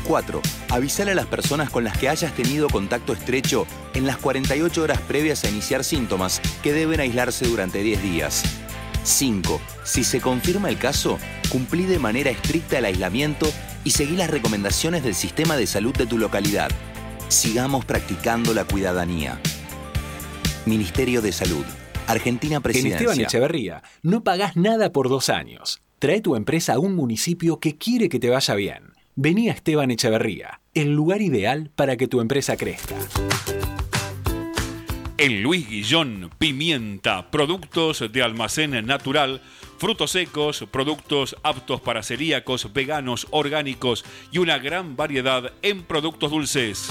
4. Avisar a las personas con las que hayas tenido contacto estrecho en las 48 horas previas a iniciar síntomas que deben aislarse durante 10 días. 5. Si se confirma el caso, cumplí de manera estricta el aislamiento y seguí las recomendaciones del sistema de salud de tu localidad. Sigamos practicando la cuidadanía. Ministerio de Salud. Argentina En Presidencia. Esteban Echeverría no pagás nada por dos años. Trae tu empresa a un municipio que quiere que te vaya bien. Vení a Esteban Echeverría, el lugar ideal para que tu empresa crezca. En Luis Guillón, pimienta, productos de almacén natural, frutos secos, productos aptos para celíacos, veganos, orgánicos y una gran variedad en productos dulces.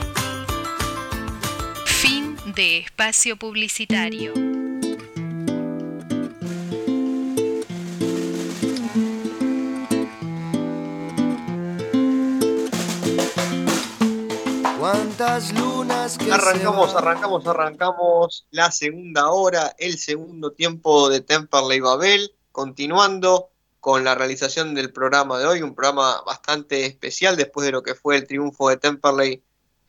De espacio publicitario. Cuántas lunas que Arrancamos, arrancamos, arrancamos la segunda hora, el segundo tiempo de Temperley Babel, continuando con la realización del programa de hoy, un programa bastante especial después de lo que fue el triunfo de Temperley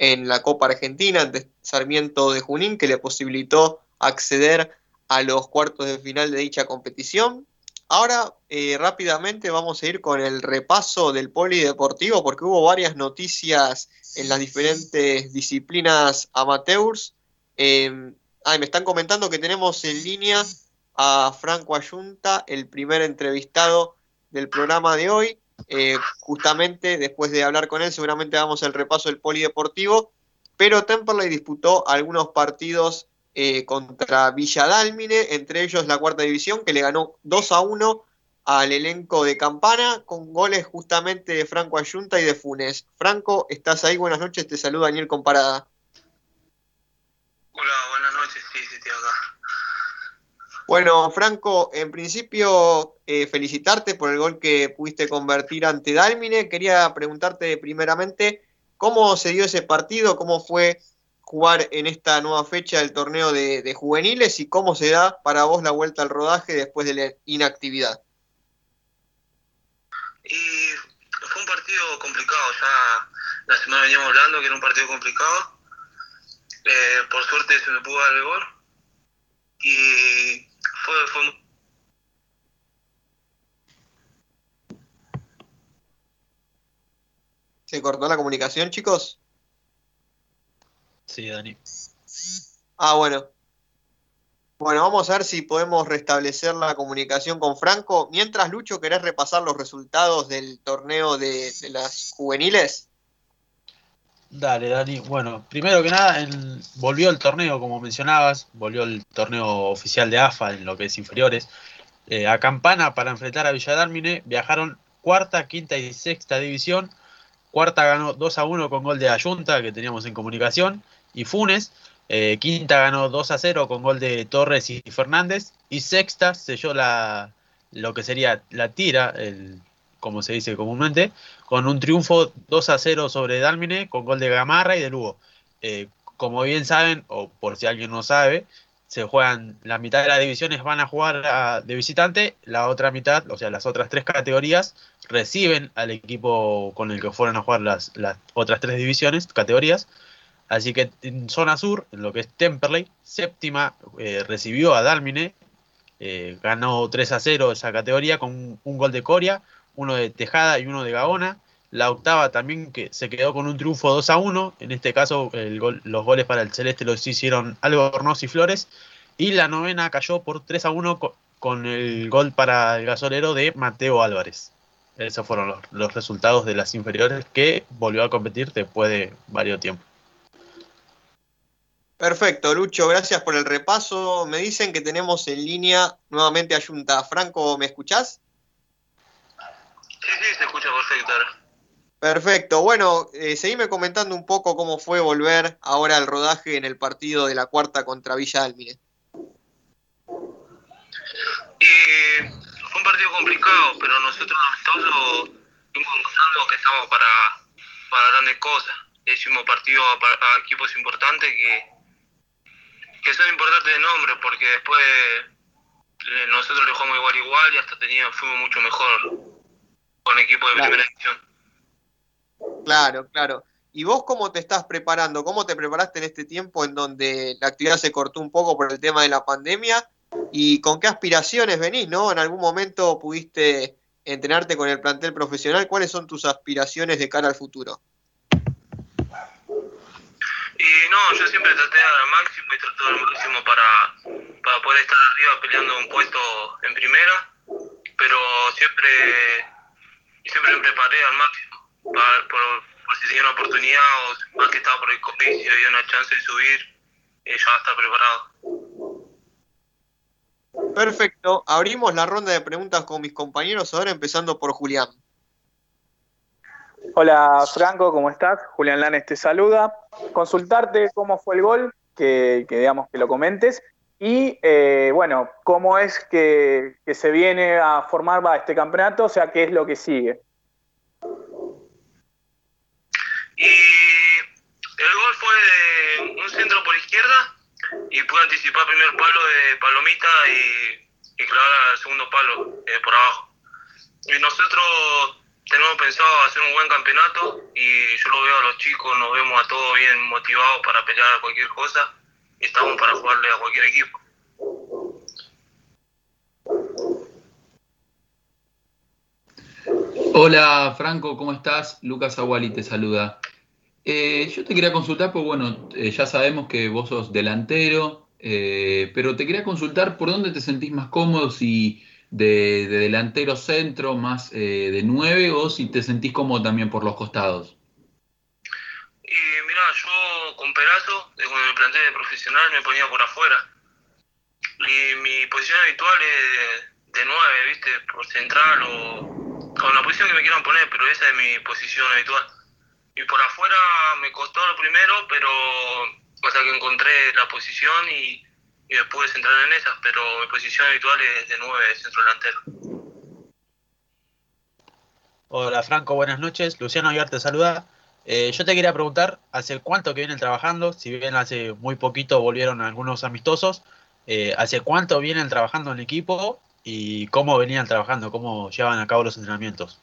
en la Copa Argentina ante Sarmiento de Junín, que le posibilitó acceder a los cuartos de final de dicha competición. Ahora, eh, rápidamente vamos a ir con el repaso del polideportivo, porque hubo varias noticias en las diferentes disciplinas amateurs. Eh, ay, me están comentando que tenemos en línea a Franco Ayunta, el primer entrevistado del programa de hoy. Eh, justamente después de hablar con él, seguramente vamos al repaso del polideportivo. Pero Temperley disputó algunos partidos eh, contra Villa Dálmine, entre ellos la cuarta división, que le ganó 2 a 1 al elenco de Campana, con goles justamente de Franco Ayunta y de Funes. Franco, ¿estás ahí? Buenas noches, te saluda Daniel Comparada. Hola, buenas noches, sí, sí, estoy acá. Bueno, Franco, en principio eh, felicitarte por el gol que pudiste convertir ante Dálmine. Quería preguntarte primeramente cómo se dio ese partido, cómo fue jugar en esta nueva fecha del torneo de, de juveniles y cómo se da para vos la vuelta al rodaje después de la inactividad. Y fue un partido complicado, ya la semana veníamos hablando que era un partido complicado. Eh, por suerte se me pudo dar el gol. Y fue, fue ¿Se cortó la comunicación, chicos? Sí, Dani. Ah, bueno. Bueno, vamos a ver si podemos restablecer la comunicación con Franco. Mientras, Lucho, ¿querés repasar los resultados del torneo de, de las juveniles? Dale, Dani. Bueno, primero que nada, volvió el torneo, como mencionabas, volvió el torneo oficial de AFA en lo que es inferiores. Eh, a Campana para enfrentar a Villadálmine viajaron cuarta, quinta y sexta división. Cuarta ganó 2 a 1 con gol de Ayunta, que teníamos en comunicación, y Funes. Eh, quinta ganó 2 a 0 con gol de Torres y Fernández. Y sexta selló la, lo que sería la tira, el, como se dice comúnmente, con un triunfo 2 a 0 sobre Dálmine con gol de Gamarra y de Lugo. Eh, como bien saben, o por si alguien no sabe, se juegan la mitad de las divisiones van a jugar a- de visitante, la otra mitad, o sea, las otras tres categorías, reciben al equipo con el que fueron a jugar las, las otras tres divisiones, categorías. Así que en zona sur, en lo que es Temperley, séptima, eh, recibió a Dálmine, eh, ganó 3 a 0 esa categoría con un, un gol de Coria, uno de Tejada y uno de Gaona. La octava también que se quedó con un triunfo 2 a 1. En este caso, los goles para el Celeste los hicieron Albornoz y Flores. Y la novena cayó por 3 a 1 co- con el gol para el gasolero de Mateo Álvarez. Esos fueron los, resultados de las inferiores que volvió a competir después de varios tiempos. Perfecto, Lucho, gracias por el repaso. Me dicen que tenemos en línea nuevamente a. Franco, ¿me escuchás? Sí, sí, se escucha perfecto ahora. Perfecto. Bueno, eh, seguime comentando un poco cómo fue volver ahora al rodaje en el partido de la cuarta contra Villa Almine. Y fue un partido complicado, pero nosotros amistosos fuimos mostrando que estamos para, para grandes cosas. Hicimos partidos a, a equipos importantes que, que son importantes de nombre, porque después eh, nosotros le jugamos igual igual y hasta teníamos, fuimos mucho mejor con equipos de Claro. primera división. Claro, claro. ¿Y vos cómo te estás preparando? ¿Cómo te preparaste en este tiempo en donde la actividad se cortó un poco por el tema de la pandemia? ¿Y con qué aspiraciones venís, no? ¿En algún momento pudiste entrenarte con el plantel profesional? ¿Cuáles son tus aspiraciones de cara al futuro? Y no, yo siempre traté de dar al máximo y trato al máximo para, para poder estar arriba peleando un puesto en primera, pero siempre, siempre me preparé al máximo para- por, por si tenía una oportunidad o más que estaba por el COVID y había una chance de subir, eh, ya estar preparado. Perfecto. Abrimos la ronda de preguntas con mis compañeros ahora, empezando por Julián. Hola Franco, ¿cómo estás? Julián Lanes te saluda. Consultarte cómo fue el gol, que, que digamos que lo comentes. Y eh, bueno, cómo es que, se viene a formar va, este campeonato, o sea, qué es lo que sigue. El gol fue de un centro por izquierda y pude anticipar primer palo de Palomita y, y clavar al segundo palo eh, por abajo. Y nosotros tenemos pensado hacer un buen campeonato y yo lo veo a los chicos, nos vemos a todos bien motivados para pelear cualquier cosa y estamos para jugarle a cualquier equipo. Hola Franco, ¿cómo estás? Lucas Aguali te saluda. Eh, yo te quería consultar, pues bueno, eh, ya sabemos que vos sos delantero, eh, pero te quería consultar por dónde te sentís más cómodo, si de, de delantero centro, más de nueve, o si te sentís cómodo también por los costados. Y mira, yo con Perazo, cuando me planteé de profesional, me ponía por afuera. Y mi posición habitual es de, 9, ¿viste? Por central o con la posición que me quieran poner, pero esa es mi posición habitual. Y por afuera me costó lo primero, pero hasta que encontré la posición y, y me pude centrar en esas, pero mi posición habitual es de 9, centro delantero. Hola Franco, buenas noches. Luciano Aguiar te saluda. Eh, yo te quería preguntar, ¿hace cuánto que vienen trabajando? Si bien hace muy poquito volvieron algunos amistosos, eh, ¿hace cuánto vienen trabajando en equipo y cómo venían trabajando, cómo llevan a cabo los entrenamientos?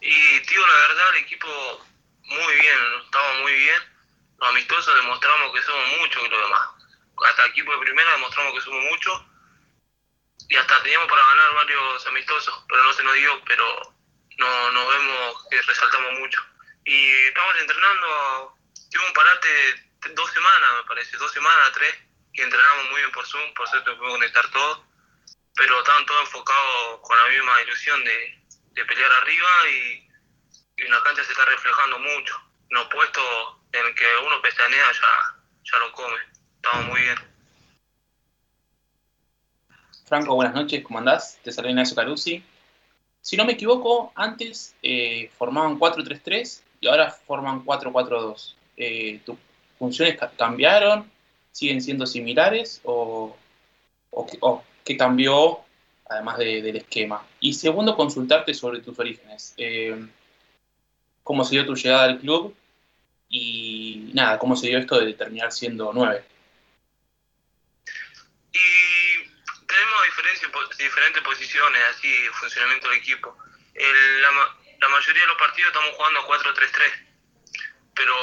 Y tío, la verdad, el equipo muy bien, estaba muy bien. Los amistosos demostramos que somos muchos que los demás. Hasta el equipo de primera demostramos que somos muchos. Y hasta teníamos para ganar varios amistosos, pero no se nos dio, pero no nos vemos que resaltamos mucho. Y estamos entrenando, tuve un parate de dos semanas, me parece, dos semanas, tres, que entrenamos muy bien por Zoom, por suerte pudimos conectar todos, pero estaban todos enfocados con la misma ilusión de, de pelear arriba y, y en la cancha se está reflejando mucho. Los puestos en el que uno pestanea ya, ya lo come. Estamos muy bien. Franco, buenas noches, ¿cómo andás? Te saluda Ignacio Carusi. Si no me equivoco, antes eh, formaban 4-3-3 y ahora forman 4-4-2. Eh, ¿Tus funciones ca- cambiaron? ¿Siguen siendo similares? ¿O, qué- cambió además de- del esquema? Y segundo, consultarte sobre tus orígenes. Eh, ¿Cómo se dio tu llegada al club? Y nada, ¿cómo se dio esto de terminar siendo 9? Tenemos po- diferentes posiciones, así, funcionamiento del equipo. El- la, la mayoría de los partidos estamos jugando a 4-3-3, pero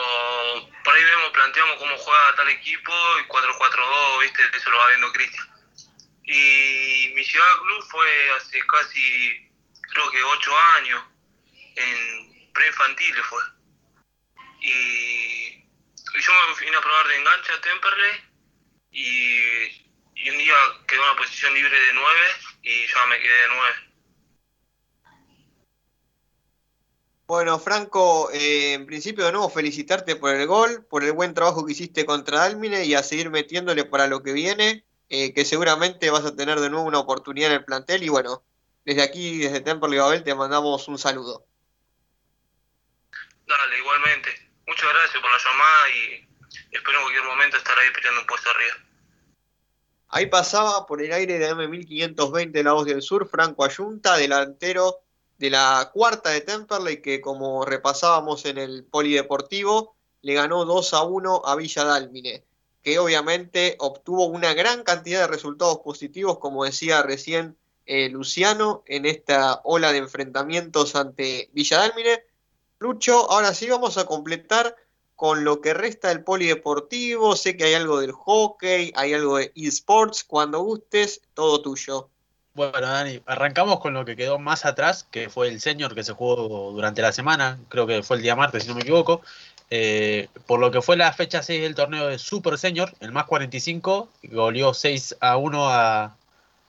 por ahí vemos, planteamos cómo juega tal equipo y 4-4-2, ¿viste? Eso lo va viendo Cristian. Y mi llegada al club fue hace casi, creo que 8 años, en preinfantiles fue. Y, y yo me vine a probar de enganche a Temperley y y un día quedó una posición libre de 9 y ya me quedé de 9. Bueno, Franco, eh, en principio de nuevo felicitarte por el gol, por el buen trabajo que hiciste contra Almine y a seguir metiéndole para lo que viene, eh, que seguramente vas a tener de nuevo una oportunidad en el plantel y bueno, desde aquí, desde Temple y Babel, te mandamos un saludo. Dale, igualmente. Muchas gracias por la llamada y espero en cualquier momento estar ahí peleando un puesto arriba. Ahí pasaba por el aire de M1520 La Voz del Sur, Franco Ayunta, delantero de la cuarta de Temperley, que como repasábamos en el polideportivo, le ganó 2 a 1 a Villa Dálmine, que obviamente obtuvo una gran cantidad de resultados positivos, como decía recién eh, Luciano, en esta ola de enfrentamientos ante Villa Dálmine. Lucho, ahora sí vamos a completar con lo que resta del polideportivo. Sé que hay algo del hockey, hay algo de esports. Cuando gustes, todo tuyo. Bueno, Dani, arrancamos con lo que quedó más atrás, que fue el senior que se jugó durante la semana, creo que fue el día martes, si no me equivoco. Eh, por lo que fue la fecha 6 del torneo de Super Senior, el más 45, goleó 6 a 1 a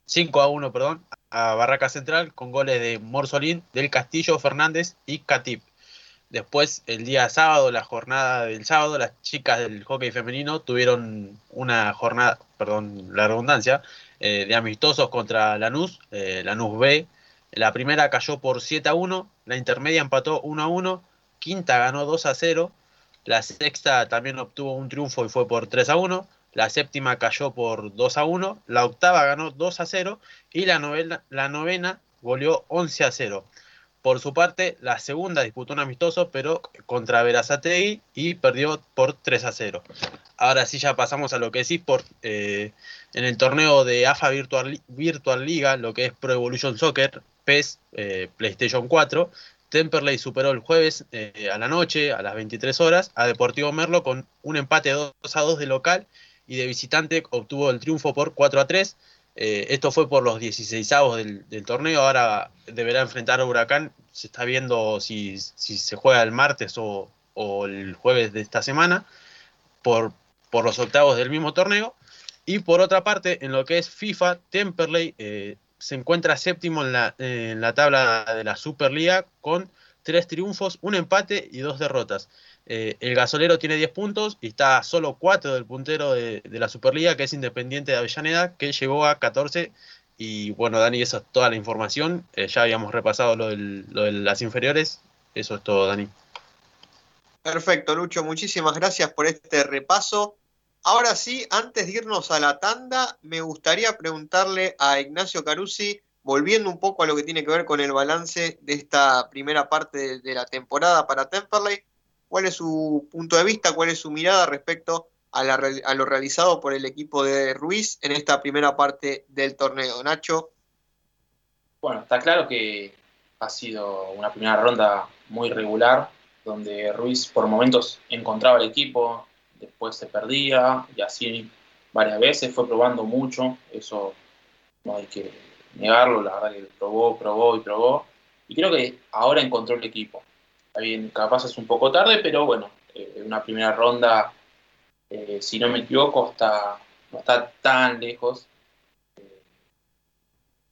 5 a 1, perdón, a Barraca Central con goles de Morsolín, del Castillo, Fernández y Catip. Después, el día sábado, la jornada del sábado, las chicas del hockey femenino tuvieron una jornada, perdón la redundancia, eh, de amistosos contra Lanús, eh, Lanús B. La primera cayó por 7 a 1, la intermedia empató 1 a 1, quinta ganó 2 a 0, la sexta también obtuvo un triunfo y fue por 3 a 1, la séptima cayó por 2 a 1, la octava ganó 2 a 0 y la novena, la novena goleó 11 a 0. Por su parte, la segunda disputó un amistoso, pero contra Verazategui y perdió por 3 a 0. Ahora sí ya pasamos a lo que es eSport. Eh, en el torneo de AFA Virtual, Virtual Liga, lo que es Pro Evolution Soccer, PES, eh, PlayStation 4, Temperley superó el jueves eh, a la noche, a las 23 horas, a Deportivo Merlo con un empate 2 a 2 de local y de visitante obtuvo el triunfo por 4 a 3. Eh, esto fue por los 16 del, del torneo. Ahora deberá enfrentar a Huracán. Se está viendo si, si se juega el martes o, o, el jueves de esta semana por, por los octavos del mismo torneo. Y por otra parte, en lo que es FIFA, Temperley eh, se encuentra séptimo en la, en la tabla de la Superliga con tres triunfos, un empate y dos derrotas. Eh, el gasolero tiene 10 puntos y está a solo 4 del puntero de, la Superliga, que es Independiente de Avellaneda, que llegó a 14. Y bueno, Dani, esa es toda la información. Eh, ya habíamos repasado lo, de las inferiores. Eso es todo, Dani. Perfecto, Lucho. Muchísimas gracias por este repaso. Ahora sí, antes de irnos a la tanda, me gustaría preguntarle a Ignacio Carusi, volviendo un poco a lo que tiene que ver con el balance de esta primera parte de, de la temporada para Temperley cuál es su punto de vista, cuál es su mirada respecto a, la, a, lo realizado por el equipo de Ruiz en esta primera parte del torneo. Nacho. Bueno, está claro que ha sido una primera ronda muy regular, donde Ruiz por momentos encontraba el equipo, después se perdía y así varias veces, fue probando mucho, eso no hay que negarlo, la verdad que probó, probó y probó, y creo que ahora encontró el equipo bien, capaz es un poco tarde, pero bueno, eh, una primera ronda, eh, si no me equivoco, está, no está tan lejos eh,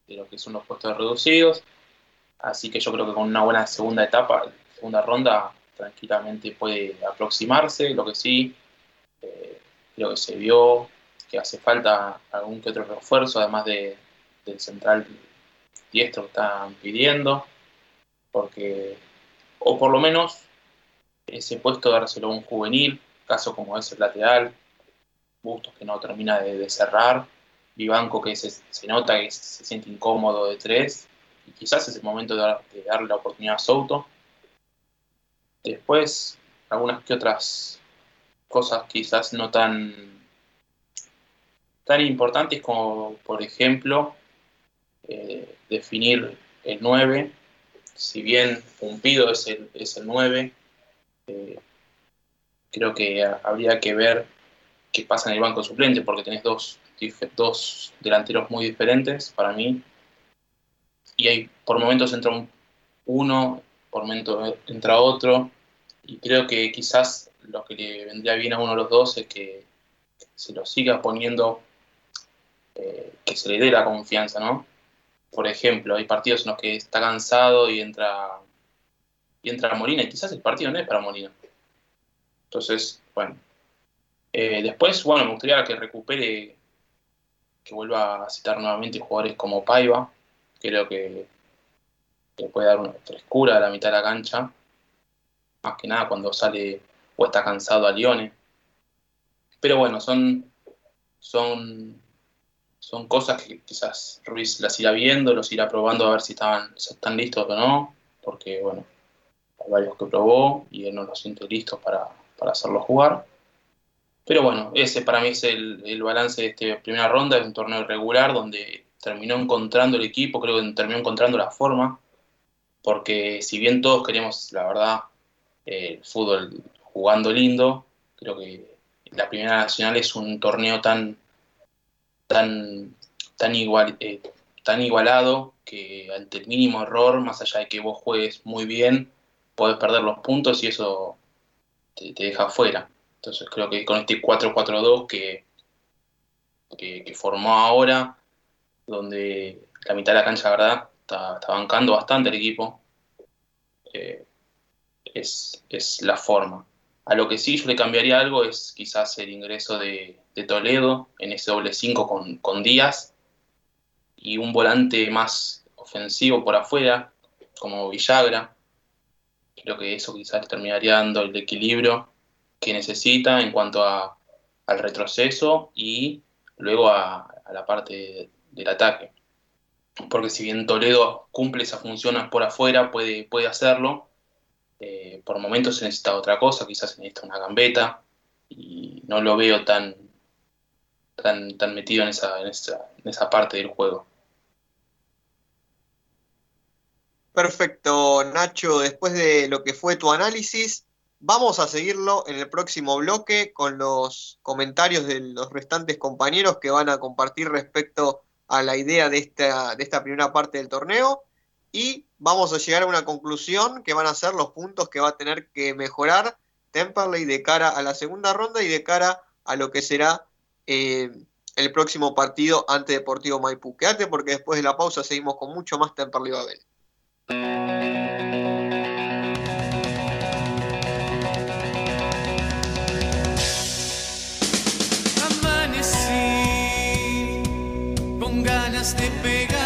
de lo que son los puestos reducidos. Así que yo creo que con una buena segunda etapa, segunda ronda, tranquilamente puede aproximarse. Lo que sí, creo que se vio que hace falta algún que otro refuerzo, además de, del central diestro que están pidiendo, porque o por lo menos ese puesto dárselo a un juvenil, caso como es el lateral, Bustos que no termina de, de cerrar, Vivanco que se, nota que se siente incómodo de tres, y quizás es el momento de darle la oportunidad a Souto. Después, algunas que otras cosas quizás no tan, tan importantes como, por ejemplo, eh, definir el 9 si bien Pumpido es el, es el 9, eh, creo que habría que ver qué pasa en el banco suplente, porque tenés dos, dos delanteros muy diferentes para mí. Y hay, por momentos entra un, uno, por momentos entra otro. Y creo que quizás lo que le vendría bien a uno de los dos es que se lo siga poniendo, eh, que se le dé la confianza, ¿no? Por ejemplo, hay partidos en los que está cansado y entra, y entra Molina, y quizás el partido no es para Molina. Entonces, bueno. Eh, después, bueno, me gustaría que recupere, que vuelva a citar nuevamente jugadores como Paiva. Creo que le puede dar una frescura a la mitad de la cancha, más que nada cuando sale o está cansado a Lione. Pero bueno, son, son, son cosas que quizás Ruiz las irá viendo, los irá probando a ver si, si están listos o no, porque bueno, hay varios que probó y él no los siente listos para, para hacerlos jugar. Pero bueno, ese para mí es el, el balance de esta primera ronda, es un torneo irregular donde terminó encontrando el equipo, creo que terminó encontrando la forma, porque si bien todos queremos, la verdad, el fútbol jugando lindo, creo que la Primera Nacional es un torneo tan, tan, tan, igual, eh, tan igualado que ante el mínimo error, más allá de que vos juegues muy bien, podés perder los puntos y eso te, deja fuera. Entonces creo que con este 4-4-2 que, que, que, formó ahora, donde la mitad de la cancha, verdad, está, está bancando bastante el equipo, eh, es, es, la forma. A lo que sí yo le cambiaría algo es quizás el ingreso de, Toledo en ese doble 5 con, con Díaz y un volante más ofensivo por afuera, como Villagra. Creo que eso quizás terminaría dando el equilibrio que necesita en cuanto a, al retroceso y luego a, a la parte del ataque. Porque si bien Toledo cumple esa función por afuera, puede, puede hacerlo, eh, por momentos se necesita otra cosa, quizás se necesita una gambeta, y no lo veo tan, tan, tan metido en esa, en, esa, en esa parte del juego. Perfecto, Nacho, después de lo que fue tu análisis, Vamos a seguirlo en el próximo bloque con los comentarios de los restantes compañeros que van a compartir respecto a la idea de esta, de esta primera parte del torneo y vamos a llegar a una conclusión que van a ser los puntos que va a tener que mejorar Temperley de cara a la segunda ronda y de cara a lo que será eh, el próximo partido ante Deportivo Maipú. Quédate porque después de la pausa seguimos con mucho más Temperley Babel. de pegar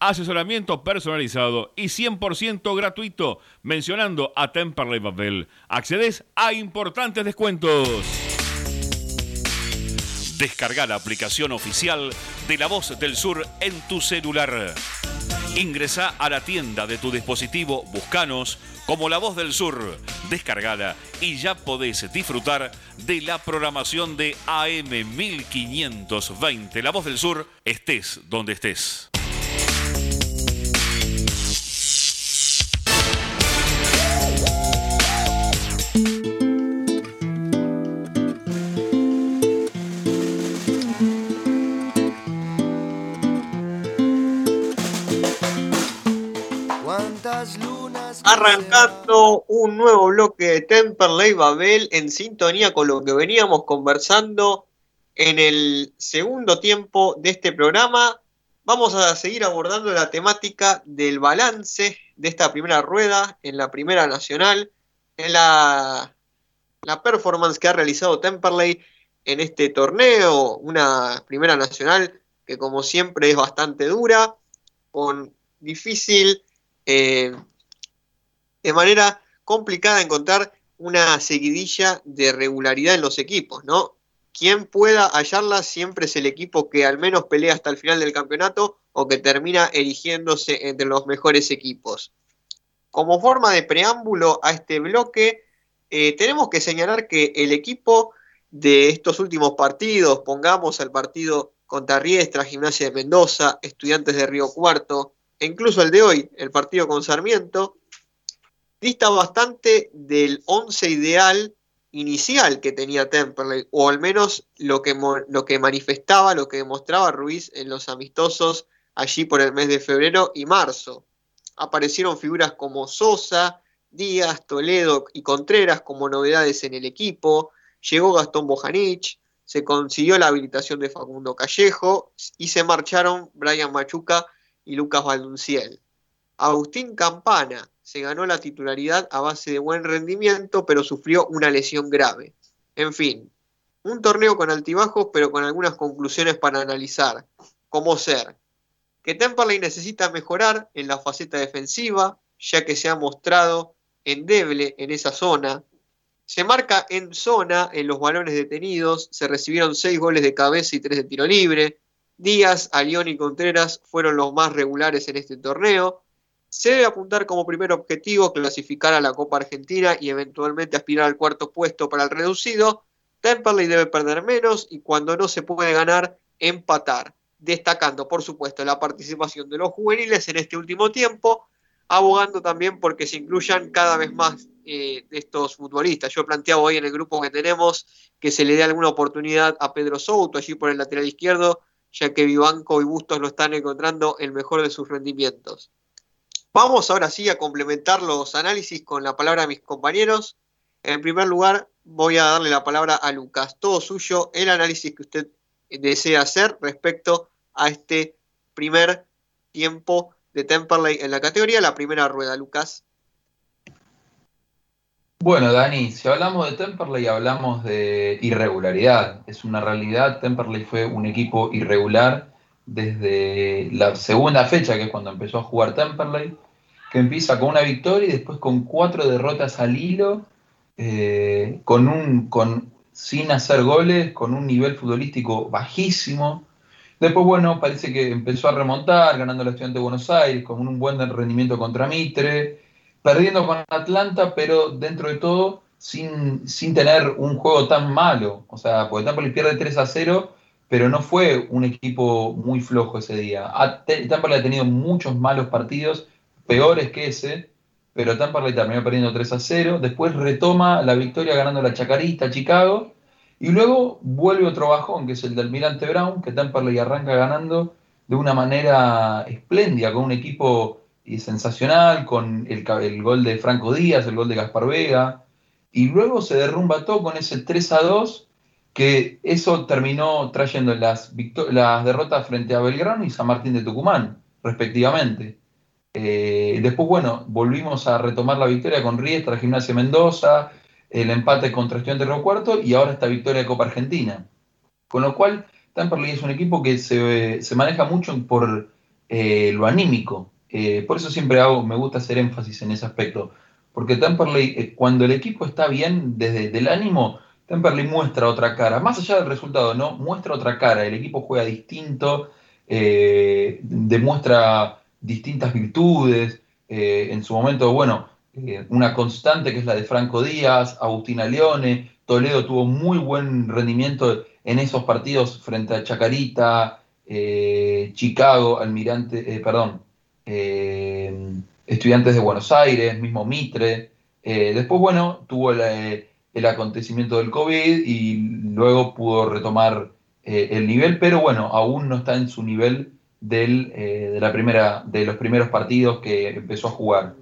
asesoramiento personalizado y 100% gratuito mencionando a Temperley Babel. Accedes a importantes descuentos. Descarga la aplicación oficial de La Voz del Sur en tu celular. Ingresa a la tienda de tu dispositivo, buscanos como La Voz del Sur, descargala y ya podés disfrutar de la programación de AM 1520 La Voz del Sur, estés donde estés. Arrancando un nuevo bloque de Temperley Babel en sintonía con lo que veníamos conversando en el segundo tiempo de este programa. Vamos a seguir abordando la temática del balance de esta primera rueda en la Primera Nacional, en la, performance que ha realizado Temperley en este torneo, una Primera Nacional que como siempre es bastante dura, con difícil eh, de manera complicada encontrar una seguidilla de regularidad en los equipos, ¿no? Quien pueda hallarla siempre es el equipo que al menos pelea hasta el final del campeonato o que termina erigiéndose entre los mejores equipos. Como forma de preámbulo a este bloque, eh, tenemos que señalar que el equipo de estos últimos partidos, pongamos el partido contra Riestra, Gimnasia de Mendoza, Estudiantes de Río Cuarto, e incluso el de hoy, el partido con Sarmiento, dista bastante del once ideal inicial que tenía Temperley, o al menos lo que, manifestaba, lo que demostraba Ruiz en los amistosos allí por el mes de febrero y marzo. Aparecieron figuras como Sosa, Díaz, Toledo y Contreras como novedades en el equipo, llegó Gastón Bojanich, se consiguió la habilitación de Facundo Callejo y se marcharon Brian Machuca y Lucas Valdunciel. Agustín Campana, se ganó la titularidad a base de buen rendimiento, pero sufrió una lesión grave. En fin, un torneo con altibajos, pero con algunas conclusiones para analizar. Como ser que Temperley necesita mejorar en la faceta defensiva, ya que se ha mostrado endeble en esa zona. Se marca en zona en los balones detenidos, se recibieron seis goles de cabeza y tres de tiro libre. Díaz, Alión y Contreras fueron los más regulares en este torneo. Se debe apuntar como primer objetivo clasificar a la Copa Argentina y eventualmente aspirar al cuarto puesto para el reducido. Temperley debe perder menos y cuando no se puede ganar, empatar. Destacando, por supuesto, la participación de los juveniles en este último tiempo, abogando también porque se incluyan cada vez más eh, de estos futbolistas. Yo planteaba hoy en el grupo que tenemos que se le dé alguna oportunidad a Pedro Souto allí por el lateral izquierdo, ya que Vivanco y Bustos lo están encontrando el mejor de sus rendimientos. Vamos ahora sí a complementar los análisis con la palabra de mis compañeros. En primer lugar, voy a darle la palabra a Lucas. Todo suyo, el análisis que usted desea hacer respecto a este primer tiempo de Temperley en la categoría, la primera rueda, Lucas. Bueno, Dani, si hablamos de Temperley, hablamos de irregularidad. Es una realidad, Temperley fue un equipo irregular desde la segunda fecha, que es cuando empezó a jugar Temperley que empieza con una victoria y después con cuatro derrotas al hilo, eh, con un, con, sin hacer goles, con un nivel futbolístico bajísimo. Después, bueno, parece que empezó a remontar, ganando la Estudiante de Buenos Aires, con un buen rendimiento contra Mitre, perdiendo con Atlanta, pero dentro de todo sin, sin tener un juego tan malo. O sea, porque Tampa le pierde 3 a 0, pero no fue un equipo muy flojo ese día. Tampa le ha tenido muchos malos partidos peores que ese, pero Tampa le terminó perdiendo 3 a 0. Después retoma la victoria ganando la Chacarista Chicago. Y luego vuelve otro bajón, que es el del Mirante Brown, que Tampa le arranca ganando de una manera espléndida, con un equipo sensacional, con el, el, gol de Franco Díaz, el gol de Gaspar Vega. y luego se derrumba todo con ese 3 a 2, que eso terminó trayendo las, las derrotas frente a Belgrano y San Martín de Tucumán, respectivamente. Eh, después, bueno, volvimos a retomar la victoria con Riestra, Gimnasia Mendoza, el empate contra Estudiantes de y ahora esta victoria de Copa Argentina. Con lo cual, Temperley es un equipo que se, maneja mucho por eh, lo anímico. Eh, por eso siempre hago, me gusta hacer énfasis en ese aspecto. Porque Temperley, eh, cuando el equipo está bien desde el ánimo, Temperley muestra otra cara. Más allá del resultado, ¿no? Muestra otra cara. El equipo juega distinto, demuestra distintas virtudes. en su momento, bueno, una constante que es la de Franco Díaz, Agustina Leone, Toledo tuvo muy buen rendimiento en esos partidos frente a Chacarita, eh, Chicago, Almirante, eh, perdón, eh, Estudiantes de Buenos Aires, mismo Mitre. después, bueno, tuvo el acontecimiento del COVID y luego pudo retomar el nivel, pero bueno, aún no está en su nivel del, de, la primera, de los primeros partidos que empezó a jugar.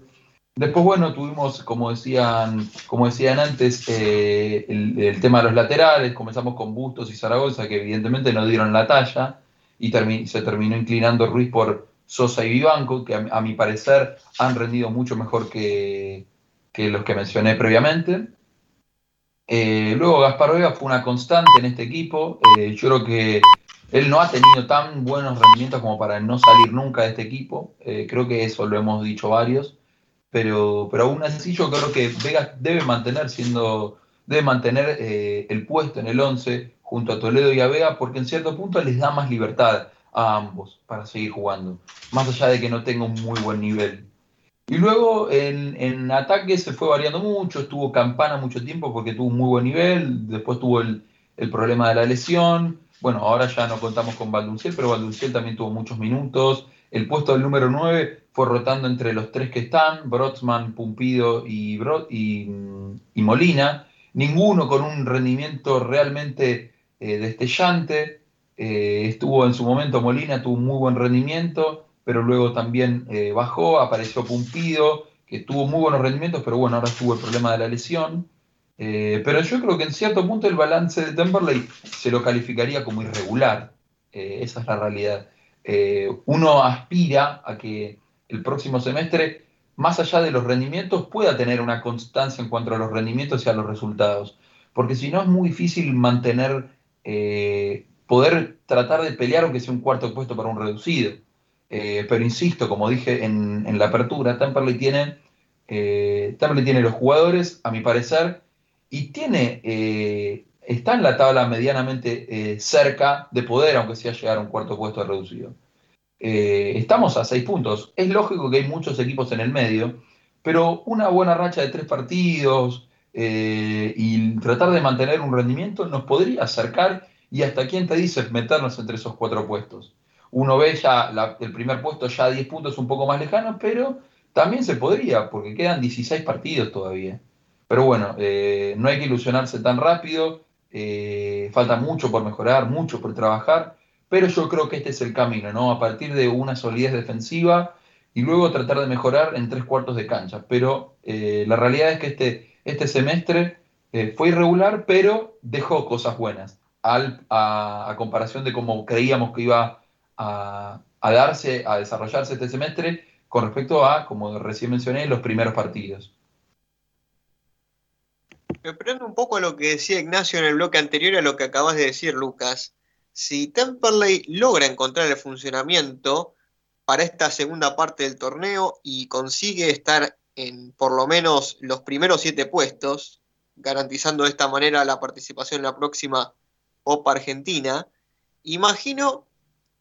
Después, bueno, tuvimos, como decían, como decían antes, eh, el, tema de los laterales. Comenzamos con Bustos y Zaragoza, que evidentemente no dieron la talla, y se terminó inclinando Ruiz por Sosa y Vivanco, que a, mi parecer han rendido mucho mejor que, los que mencioné previamente. Eh, luego Gaspar Vega fue una constante en este equipo. Eh, yo creo que él no ha tenido tan buenos rendimientos como para no salir nunca de este equipo. creo que eso lo hemos dicho varios pero, pero aún así yo creo que Vega debe mantener siendo, debe mantener eh, el puesto en el 11 junto a Toledo y a Vega, porque en cierto punto les da más libertad a ambos para seguir jugando, más allá de que no tenga un muy buen nivel. Y luego en, ataque se fue variando mucho, estuvo Campana mucho tiempo porque tuvo un muy buen nivel, después tuvo el, el problema de la lesión, bueno, ahora ya no contamos con Valdunciel, pero Valdunciel también tuvo muchos minutos, el puesto del número 9 fue rotando entre los tres que están, Brotsman, Pumpido y, y, Molina, ninguno con un rendimiento realmente eh, destellante. Eh, estuvo en su momento Molina, tuvo un muy buen rendimiento, pero luego también eh, bajó, apareció Pumpido, que tuvo muy buenos rendimientos, pero bueno, ahora tuvo el problema de la lesión. pero yo creo que en cierto punto el balance de Temperley se lo calificaría como irregular. esa es la realidad. uno aspira a que el próximo semestre, más allá de los rendimientos, pueda tener una constancia en cuanto a los rendimientos y a los resultados. Porque si no es muy difícil mantener, eh, poder tratar de pelear aunque sea un cuarto puesto para un reducido. Eh, pero insisto, como dije en, la apertura, Temperley tiene, eh, tiene los jugadores, a mi parecer, y tiene, está en la tabla medianamente cerca de poder, aunque sea llegar a un cuarto puesto reducido. Eh, estamos a seis puntos. Es lógico que hay muchos equipos en el medio, pero una buena racha de tres partidos eh, y tratar de mantener un rendimiento nos podría acercar y hasta quién te dice meternos entre esos cuatro puestos. Uno ve ya el primer puesto ya a 10 puntos un poco más lejano, pero también se podría, porque quedan 16 partidos todavía. Pero bueno, eh, no hay que ilusionarse tan rápido, falta mucho por mejorar, mucho por trabajar pero yo creo que este es el camino, ¿no? A partir de una solidez defensiva y luego tratar de mejorar en tres cuartos de cancha. Pero eh, la realidad es que este, este semestre eh, fue irregular, pero dejó cosas buenas, a, comparación de cómo creíamos que iba a, darse, a desarrollarse este semestre con respecto a, como recién mencioné, los primeros partidos. Me prendo un poco a lo que decía Ignacio en el bloque anterior a lo que acabas de decir, Lucas si Temperley logra encontrar el funcionamiento para esta segunda parte del torneo y consigue estar en por lo menos los primeros siete puestos, garantizando de esta manera la participación en la próxima Copa Argentina, imagino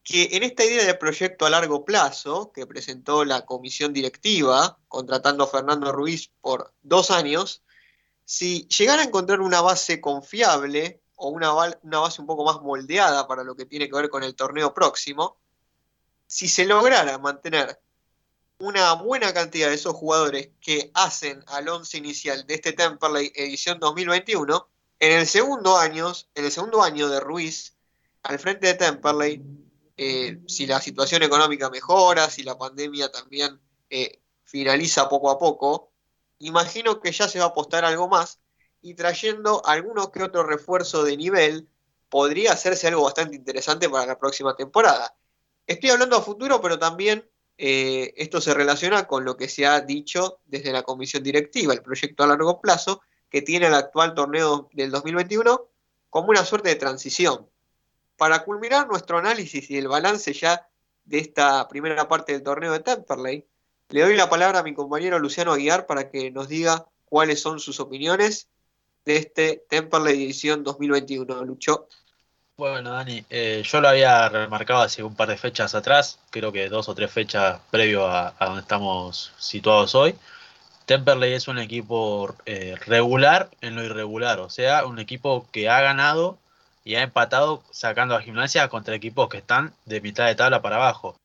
que en esta idea de proyecto a largo plazo que presentó la comisión directiva, contratando a Fernando Ruiz por dos años, si llegara a encontrar una base confiable o una, una base un poco más moldeada para lo que tiene que ver con el torneo próximo, si se lograra mantener una buena cantidad de esos jugadores que hacen al once inicial de este Temperley edición 2021, en el segundo año, en el segundo año de Ruiz, al frente de Temperley, eh, si la situación económica mejora, si la pandemia también eh, finaliza poco a poco, imagino que ya se va a apostar algo más y trayendo alguno que otro refuerzo de nivel, podría hacerse algo bastante interesante para la próxima temporada. Estoy hablando a futuro, pero también eh, esto se relaciona con lo que se ha dicho desde la comisión directiva, el proyecto a largo plazo, que tiene el actual torneo del 2021 como una suerte de transición. Para culminar nuestro análisis y el balance ya de esta primera parte del torneo de Temperley, le doy la palabra a mi compañero Luciano Aguiar para que nos diga cuáles son sus opiniones de este Temperley edición 2021. Lucho. Bueno, Dani, eh, yo lo había remarcado hace un par de fechas atrás, creo que dos o tres fechas previo a, donde estamos situados hoy. Temperley es un equipo eh, regular en lo irregular, o sea, un equipo que ha ganado y ha empatado sacando a gimnasia contra equipos que están de mitad de tabla para abajo.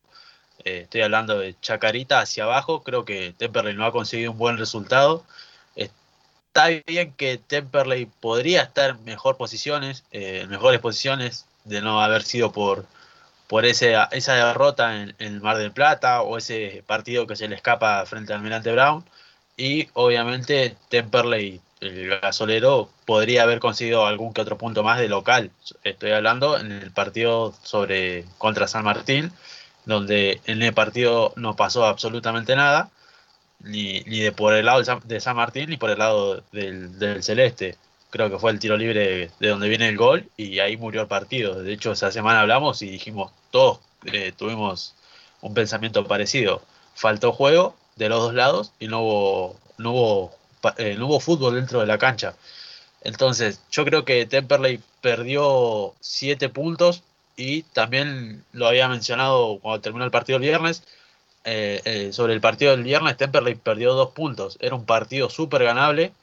Eh, estoy hablando de Chacarita hacia abajo, creo que Temperley no ha conseguido un buen resultado está bien que Temperley podría estar en mejor posiciones, eh, mejores posiciones de no haber sido por, por ese, esa derrota en, el Mar del Plata o ese partido que se le escapa frente al Almirante Brown. Y obviamente Temperley, el gasolero, podría haber conseguido algún que otro punto más de local. Estoy hablando en el partido sobre contra San Martín, donde en el partido no pasó absolutamente nada ni, ni de por el lado de San Martín ni por el lado del, Celeste. Creo que fue el tiro libre de donde viene el gol y ahí murió el partido. De hecho, esa semana hablamos y dijimos, todos eh, tuvimos un pensamiento parecido. Faltó juego de los dos lados y no hubo, no hubo, eh, hubo fútbol dentro de la cancha. Entonces, yo creo que Temperley perdió siete puntos y también lo había mencionado cuando terminó el partido el viernes eh, eh, sobre el partido del viernes, Temperley perdió dos puntos. Era un partido súper ganable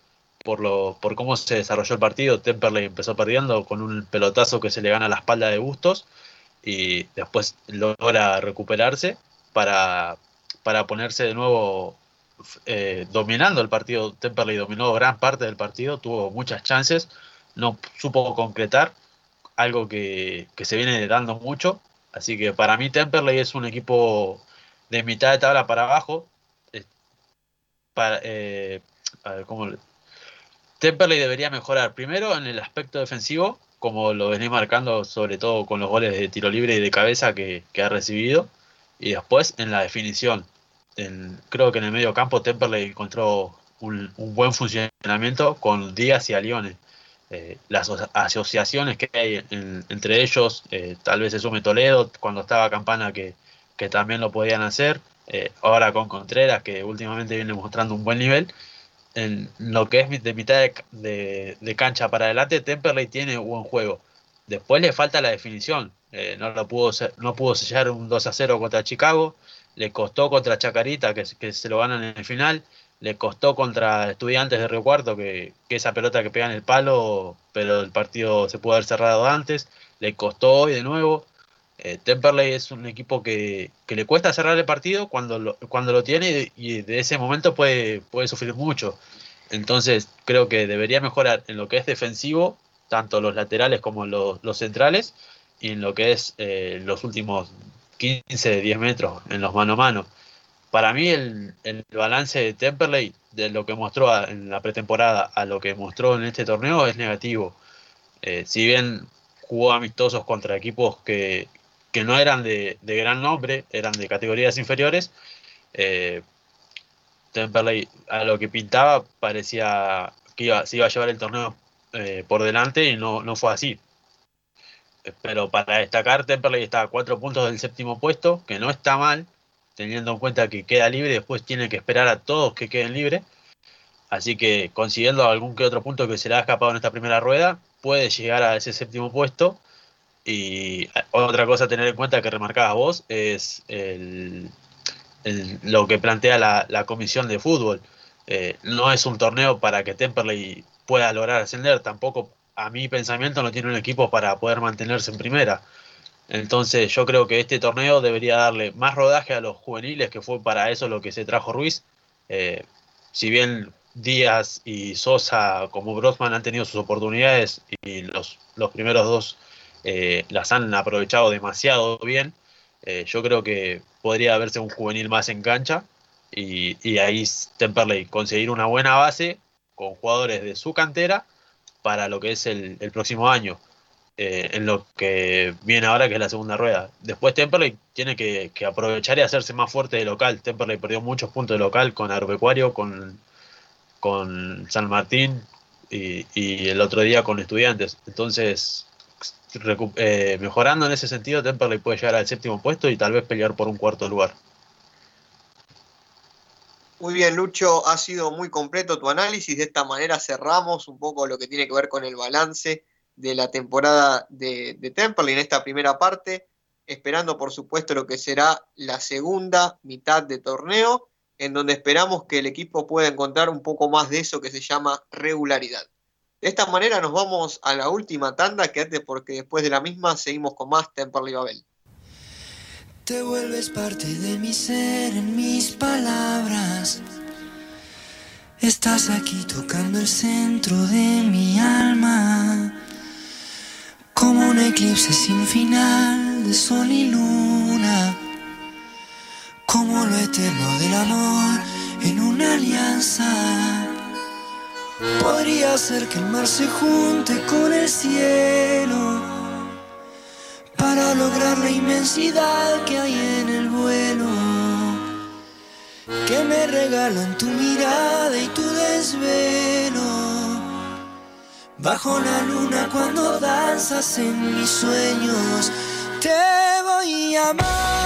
por, lo, por cómo se desarrolló el partido. Temperley empezó perdiendo con un pelotazo que se le gana a la espalda de Bustos y después logra recuperarse para, para ponerse de nuevo eh, dominando el partido. Temperley dominó gran parte del partido, tuvo muchas chances, no supo concretar, algo que, que se viene dando mucho. Así que para mí Temperley es un equipo de mitad de tabla para abajo. Eh, eh, a ver, ¿cómo Temperley debería mejorar primero en el aspecto defensivo, como lo venís marcando, sobre todo con los goles de tiro libre y de cabeza que, ha recibido, y después en la definición. Creo que en el medio campo Temperley encontró un, buen funcionamiento con Díaz y Alione. Eh, las asociaciones que hay entre ellos, tal vez se sume Toledo cuando estaba Campana que, que también lo podían hacer. Eh, ahora con Contreras, que últimamente viene mostrando un buen nivel. En lo que es de mitad de, cancha para adelante, Temperley tiene un buen juego. Después le falta la definición. Eh, no, lo pudo, no pudo sellar un 2 a 0 contra Chicago. Le costó contra Chacarita, que, se lo ganan en el final. Le costó contra Estudiantes de Río Cuarto, que, que, esa pelota que pega en el palo, pero el partido se pudo haber cerrado antes. Le costó hoy de nuevo. Eh, Temperley es un equipo que, le cuesta cerrar el partido cuando lo, cuando lo tiene y de ese momento puede, puede sufrir mucho. Entonces creo que debería mejorar en lo que es defensivo, tanto los laterales como los, centrales, y en lo que es eh, los últimos 15, 10 metros, en los mano a mano. Para mí el, balance de Temperley, de lo que mostró en la pretemporada a lo que mostró en este torneo, es negativo. Eh, si bien jugó amistosos contra equipos que, que no eran de, gran nombre, eran de categorías inferiores. Eh, Temperley a lo que pintaba parecía que iba, se iba a llevar el torneo eh, por delante y no, no fue así. Pero para destacar, Temperley está a cuatro puntos del séptimo puesto, que no está mal, teniendo en cuenta que queda libre, después tiene que esperar a todos que queden libres. Así que consiguiendo algún que otro punto que se le ha escapado en esta primera rueda, puede llegar a ese séptimo puesto y otra cosa a tener en cuenta que remarcabas vos es lo que plantea la, comisión de fútbol. Eh, no es un torneo para que Temperley pueda lograr ascender, tampoco a mi pensamiento no tiene un equipo para poder mantenerse en primera. Entonces yo creo que este torneo debería darle más rodaje a los juveniles, que fue para eso lo que se trajo Ruiz. Eh, si bien Díaz y Sosa como Brosman han tenido sus oportunidades y los, los primeros dos eh, las han aprovechado demasiado bien. Eh, yo creo que podría haberse un juvenil más en cancha y, ahí Temperley conseguir una buena base con jugadores de su cantera para lo que es el, el próximo año. eh, en lo que viene ahora, que es la segunda rueda. Después Temperley tiene que, que aprovechar y hacerse más fuerte de local. Temperley perdió muchos puntos de local con Agropecuario, con, con San Martín y, y el otro día con Estudiantes. Entonces, eh, mejorando en ese sentido, Temperley puede llegar al séptimo puesto y tal vez pelear por un cuarto lugar. Muy bien, Lucho, ha sido muy completo tu análisis. De esta manera cerramos un poco lo que tiene que ver con el balance de la temporada de, de Temperley en esta primera parte, esperando por supuesto lo que será la segunda mitad de torneo, en donde esperamos que el equipo pueda encontrar un poco más de eso que se llama regularidad. De esta manera nos vamos a la última tanda, quédate porque después de la misma seguimos con más Temperley Babel. Te vuelves parte de mi ser en mis palabras. Estás aquí tocando el centro de mi alma. Como un eclipse sin final de sol y luna. Como lo eterno del amor en una alianza. Podría ser que el mar se junte con el cielo para lograr la inmensidad que hay en el vuelo que me regalan tu mirada y tu desvelo. Bajo la luna cuando danzas en mis sueños, te voy a amar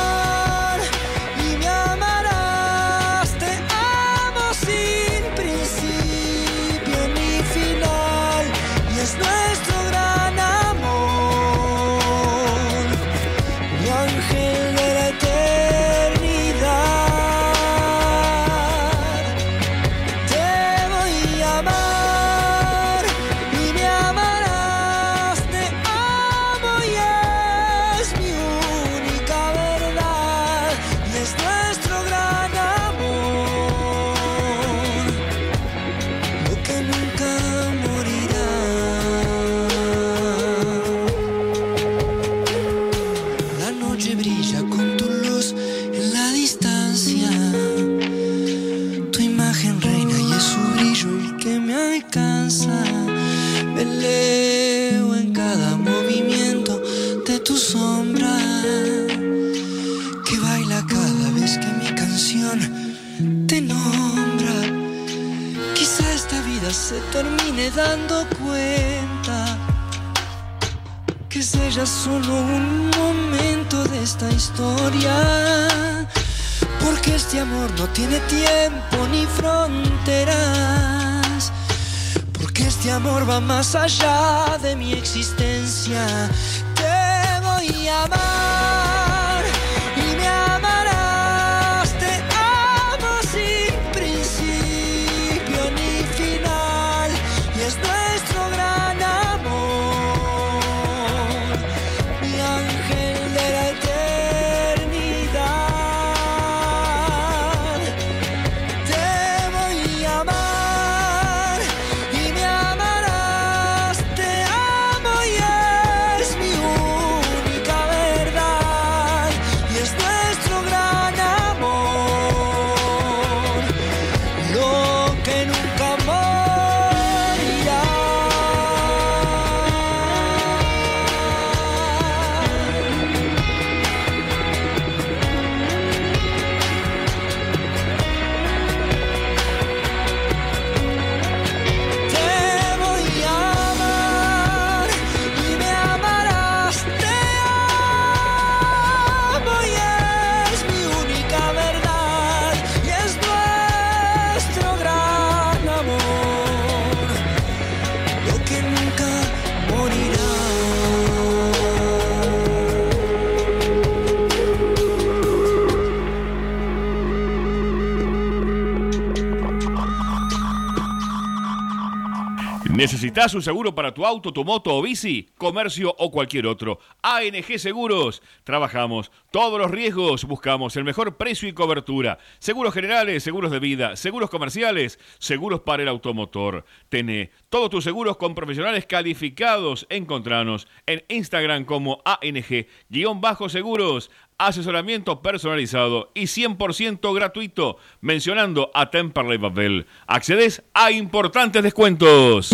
¿Necesitas un seguro para tu auto, tu moto o bici, comercio o cualquier otro? ANG Seguros. Trabajamos todos los riesgos, buscamos el mejor precio y cobertura. Seguros generales, seguros de vida, seguros comerciales, seguros para el automotor. Tené todos tus seguros con profesionales calificados. Encontranos en Instagram como ANG-seguros. asesoramiento personalizado y 100% gratuito. Mencionando a Temperley Babel, accedes a importantes descuentos.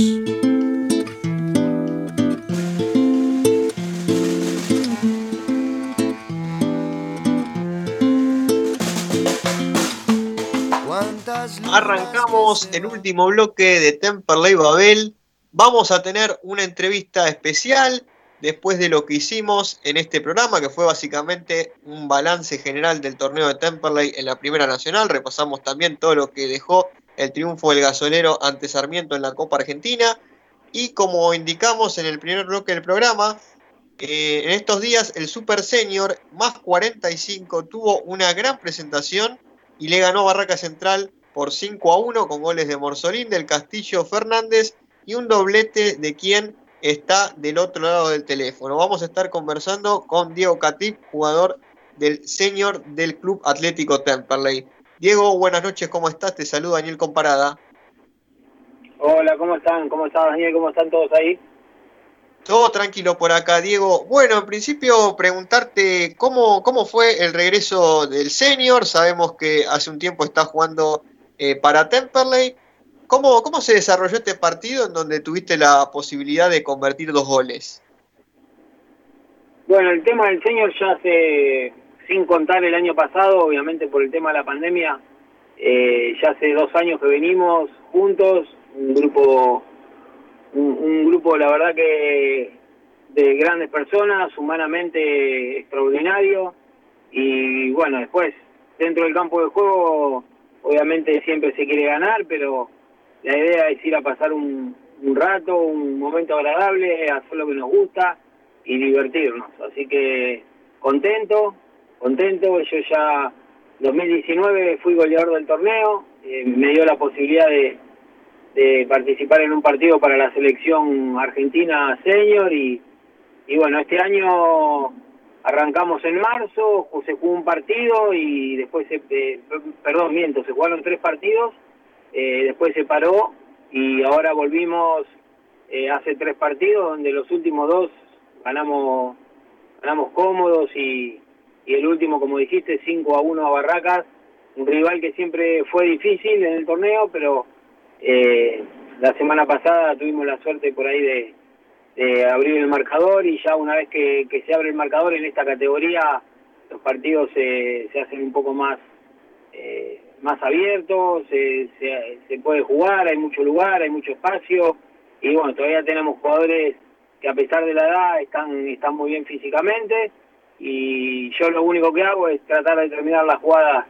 Arrancamos el último bloque de Temperley Babel. Vamos a tener una entrevista especial después de lo que hicimos en este programa, que fue básicamente un balance general del torneo de Temperley en la Primera Nacional. Repasamos también todo lo que dejó el triunfo del gasolero ante Sarmiento en la Copa Argentina. Y como indicamos en el primer bloque del programa, eh, en estos días el Super Senior más 45 tuvo una gran presentación y le ganó Barraca Central por 5 a 1 con goles de Morsolín, del Castillo Fernández y un doblete de quien está del otro lado del teléfono. Vamos a estar conversando con Diego Catip, jugador del senior del Club Atlético Temperley. Diego, buenas noches, ¿cómo estás? Te saluda Daniel Comparada. Hola, ¿cómo están? ¿Cómo estás, Daniel? ¿Cómo están todos ahí? Todo tranquilo por acá, Diego. Bueno, en principio preguntarte cómo, cómo fue el regreso del senior. Sabemos que hace un tiempo está jugando eh, para Temperley. ¿Cómo, ¿Cómo se desarrolló este partido en donde tuviste la posibilidad de convertir dos goles? Bueno, el tema del senior ya hace, sin contar el año pasado, obviamente por el tema de la pandemia, eh, ya hace dos años que venimos juntos, un grupo, un grupo la verdad que de grandes personas, humanamente extraordinario, y bueno, después dentro del campo de juego obviamente siempre se quiere ganar, pero la idea es ir a pasar un, un rato, un momento agradable, hacer lo que nos gusta y divertirnos. Así que contento, contento. Yo ya 2019 fui goleador del torneo, eh, me dio la posibilidad de, de participar en un partido para la selección argentina senior y, y bueno, este año arrancamos en marzo, se jugó un partido y después, se, eh, perdón, miento, se jugaron tres partidos, eh, después se paró y ahora volvimos eh, hace tres partidos donde los últimos dos ganamos ganamos cómodos y, y el último, como dijiste, 5 a 1 a Barracas, un rival que siempre fue difícil en el torneo, pero la semana pasada tuvimos la suerte por ahí de, de abrir el marcador y ya una vez que, se abre el marcador en esta categoría los partidos se, se hacen un poco más eh, más abiertos, se, se, se, puede jugar, hay mucho lugar, hay mucho espacio y bueno, todavía tenemos jugadores que a pesar de la edad están, están muy bien físicamente y yo lo único que hago es tratar de terminar las jugadas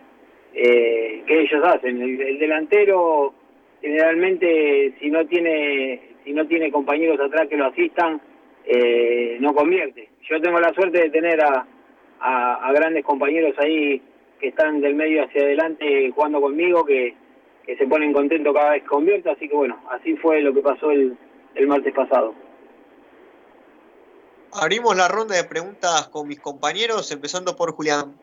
eh, que ellos hacen. El, el delantero generalmente si no tiene si no tiene compañeros atrás que lo asistan, eh, no convierte. Yo tengo la suerte de tener a, a, a, grandes compañeros ahí que están del medio hacia adelante jugando conmigo, que, que se ponen contentos cada vez que convierto, así que bueno, así fue lo que pasó el, el martes pasado. Abrimos la ronda de preguntas con mis compañeros, empezando por Julián.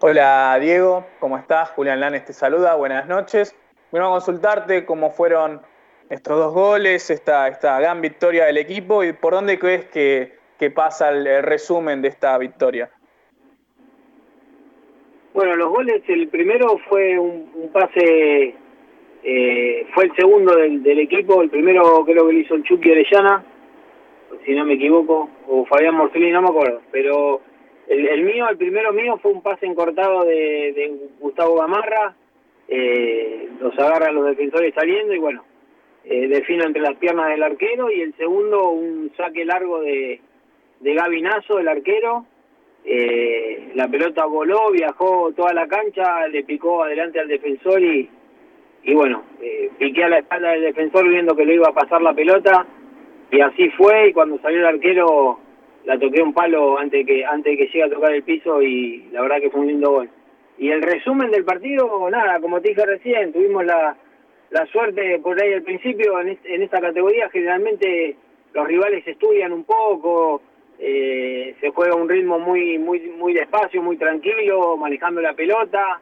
Hola Diego, ¿cómo estás? Julián Lanes te saluda, buenas noches. Bueno, consultarte cómo fueron estos dos goles, esta, esta gran victoria del equipo. Y por dónde crees que, que pasa el, resumen de esta victoria. Bueno, los goles, el primero fue un, pase, eh, fue el segundo del, equipo, el primero creo que lo hizo el Chucky Orellana, si no me equivoco, o Fabián Morcelli, no me acuerdo, pero el, el, mío, el primero mío fue un pase encortado de Gustavo Gamarra, eh, los agarra los defensores saliendo y bueno, eh, defino entre las piernas del arquero y el segundo un saque largo de, de Gavinazo, el arquero, eh, la pelota voló, viajó toda la cancha, le picó adelante al defensor y, y bueno, eh, piqué a la espalda del defensor viendo que le iba a pasar la pelota y así fue y cuando salió el arquero la toqué un palo antes que antes que llegue a tocar el piso y la verdad que fue un lindo gol. Y el resumen del partido, nada, como te dije recién, tuvimos la, la suerte por ahí al principio, en, en esta categoría generalmente los rivales estudian un poco, eh, se juega un ritmo muy, muy, muy despacio, muy tranquilo, manejando la pelota,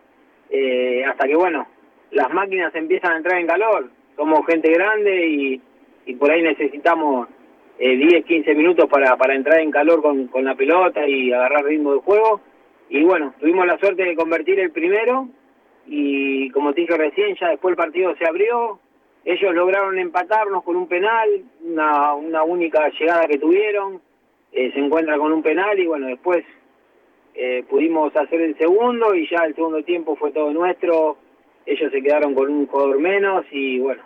eh, hasta que bueno, las máquinas empiezan a entrar en calor, somos gente grande y, y por ahí necesitamos eh, 10, 15 minutos para, para entrar en calor con, con la pelota y agarrar ritmo de juego. Y bueno, tuvimos la suerte de convertir el primero y como te dije recién, ya después el partido se abrió. Ellos lograron empatarnos con un penal, una, una única llegada que tuvieron. eh, se encuentra con un penal y bueno, después eh, pudimos hacer el segundo y ya el segundo tiempo fue todo nuestro. Ellos se quedaron con un jugador menos y bueno,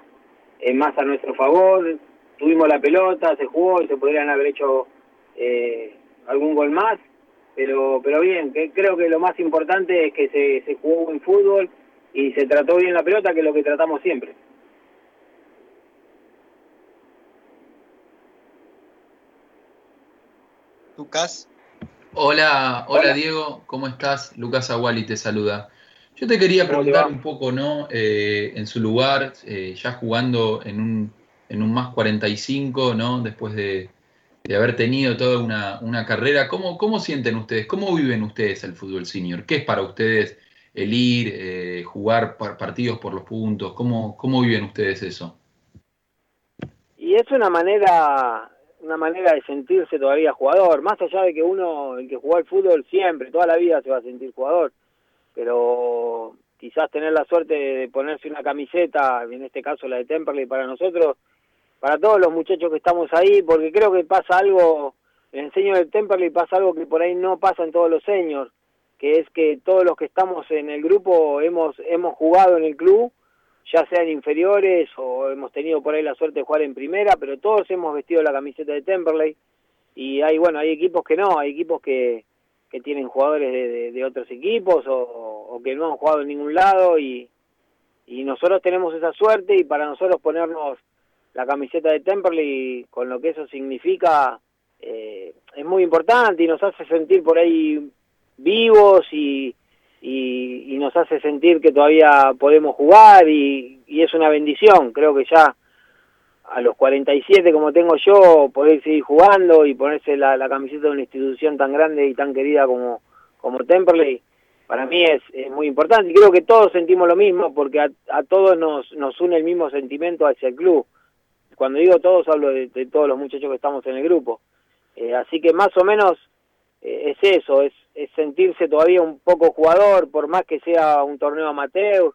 eh, más a nuestro favor. Tuvimos la pelota, se jugó y se podrían haber hecho eh, algún gol más. Pero, pero bien, que creo que lo más importante es que se, se jugó buen fútbol y se trató bien la pelota, que es lo que tratamos siempre. Lucas. Hola, hola, Diego, ¿cómo estás? Lucas Aguali te saluda. Yo te quería ¿Cómo te preguntar un poco, ¿no? Eh, en su lugar, eh, ya jugando en un, en un más 45, ¿no? Después de, de haber tenido toda una, una carrera, ¿cómo, ¿cómo sienten ustedes? ¿Cómo viven ustedes el fútbol senior? ¿Qué es para ustedes el ir, eh, jugar par- partidos por los puntos? ¿Cómo, ¿Cómo viven ustedes eso? Y es una manera una manera de sentirse todavía jugador, más allá de que uno, el que jugó al fútbol siempre, toda la vida se va a sentir jugador, pero quizás tener la suerte de ponerse una camiseta, en este caso la de Temperley para nosotros, para todos los muchachos que estamos ahí, porque creo que pasa algo, en el enseño del Temperley pasa algo que por ahí no pasa en todos los seños, que es que todos los que estamos en el grupo hemos hemos jugado en el club, ya sean inferiores o hemos tenido por ahí la suerte de jugar en primera, pero todos hemos vestido la camiseta de Temperley. Y hay bueno hay equipos que no, hay equipos que, que tienen jugadores de, de- de otros equipos o, o que no han jugado en ningún lado y, y nosotros tenemos esa suerte y para nosotros ponernos la camiseta de Temperley con lo que eso significa eh, es muy importante y nos hace sentir por ahí vivos y, y, y nos hace sentir que todavía podemos jugar y, y es una bendición. Creo que ya a los 47 como tengo yo, poder seguir jugando y ponerse la, la camiseta de una institución tan grande y tan querida como, como Temperley, para mí es, es muy importante. Y creo que todos sentimos lo mismo porque a, a todos nos, nos une el mismo sentimiento hacia el club. Cuando digo todos, hablo de, todos los muchachos que estamos en el grupo. Eh, así que más o menos eh, es eso, es, es sentirse todavía un poco jugador, por más que sea un torneo amateur,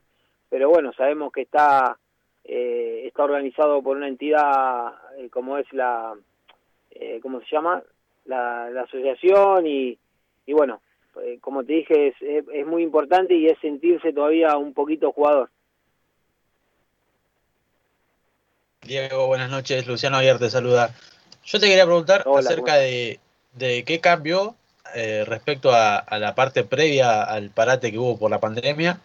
pero bueno, sabemos que está eh, está organizado por una entidad eh, como es la, ¿cómo se llama? La, la asociación y, y bueno, como te dije, es, es muy importante y es sentirse todavía un poquito jugador. Diego, buenas noches. Luciano Aguirre te saluda. Yo te quería preguntar Hola, acerca ¿cómo de, de qué cambió eh, respecto a, a la parte previa al parate que hubo por la pandemia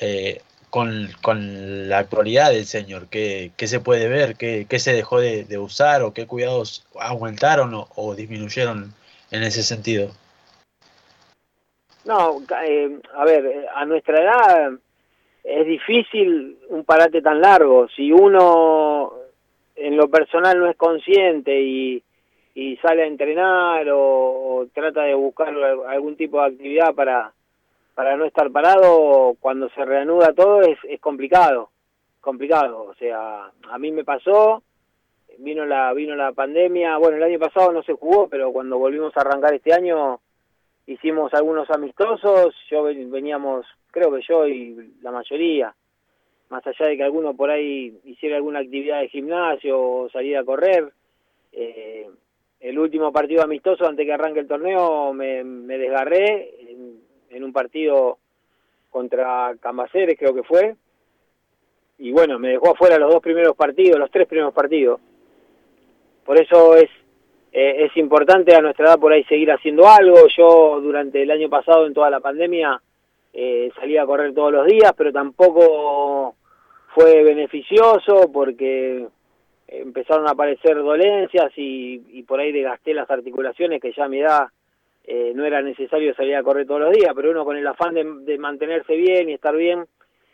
eh, con, con la actualidad del señor. ¿Qué, qué se puede ver? ¿Qué, qué se dejó de, de usar? ¿O qué cuidados aumentaron o, o disminuyeron en ese sentido? No, eh, a ver, a nuestra edad es difícil un parate tan largo. Si uno en lo personal no es consciente y, y sale a entrenar o, trata de buscar al- algún tipo de actividad para, para no estar parado, cuando se reanuda todo es, es complicado, complicado. O sea, a mí me pasó, vino la, vino la pandemia, bueno, el año pasado no se jugó, pero cuando volvimos a arrancar este año hicimos algunos amistosos, yo ven- veníamos, creo que yo y la mayoría, más allá de que alguno por ahí hiciera alguna actividad de gimnasio o salir a correr, eh, el último partido amistoso antes que arranque el torneo me, me desgarré en, un partido contra Cambaceres creo que fue, y bueno, me dejó afuera los dos primeros partidos, los tres primeros partidos. Por eso es eh, es importante a nuestra edad por ahí seguir haciendo algo. Yo durante el año pasado, en toda la pandemia, eh, salía a correr todos los días, pero tampoco fue beneficioso porque empezaron a aparecer dolencias y, y por ahí desgasté las articulaciones que ya a mi edad eh, no era necesario salir a correr todos los días, pero uno con el afán de, de mantenerse bien y estar bien,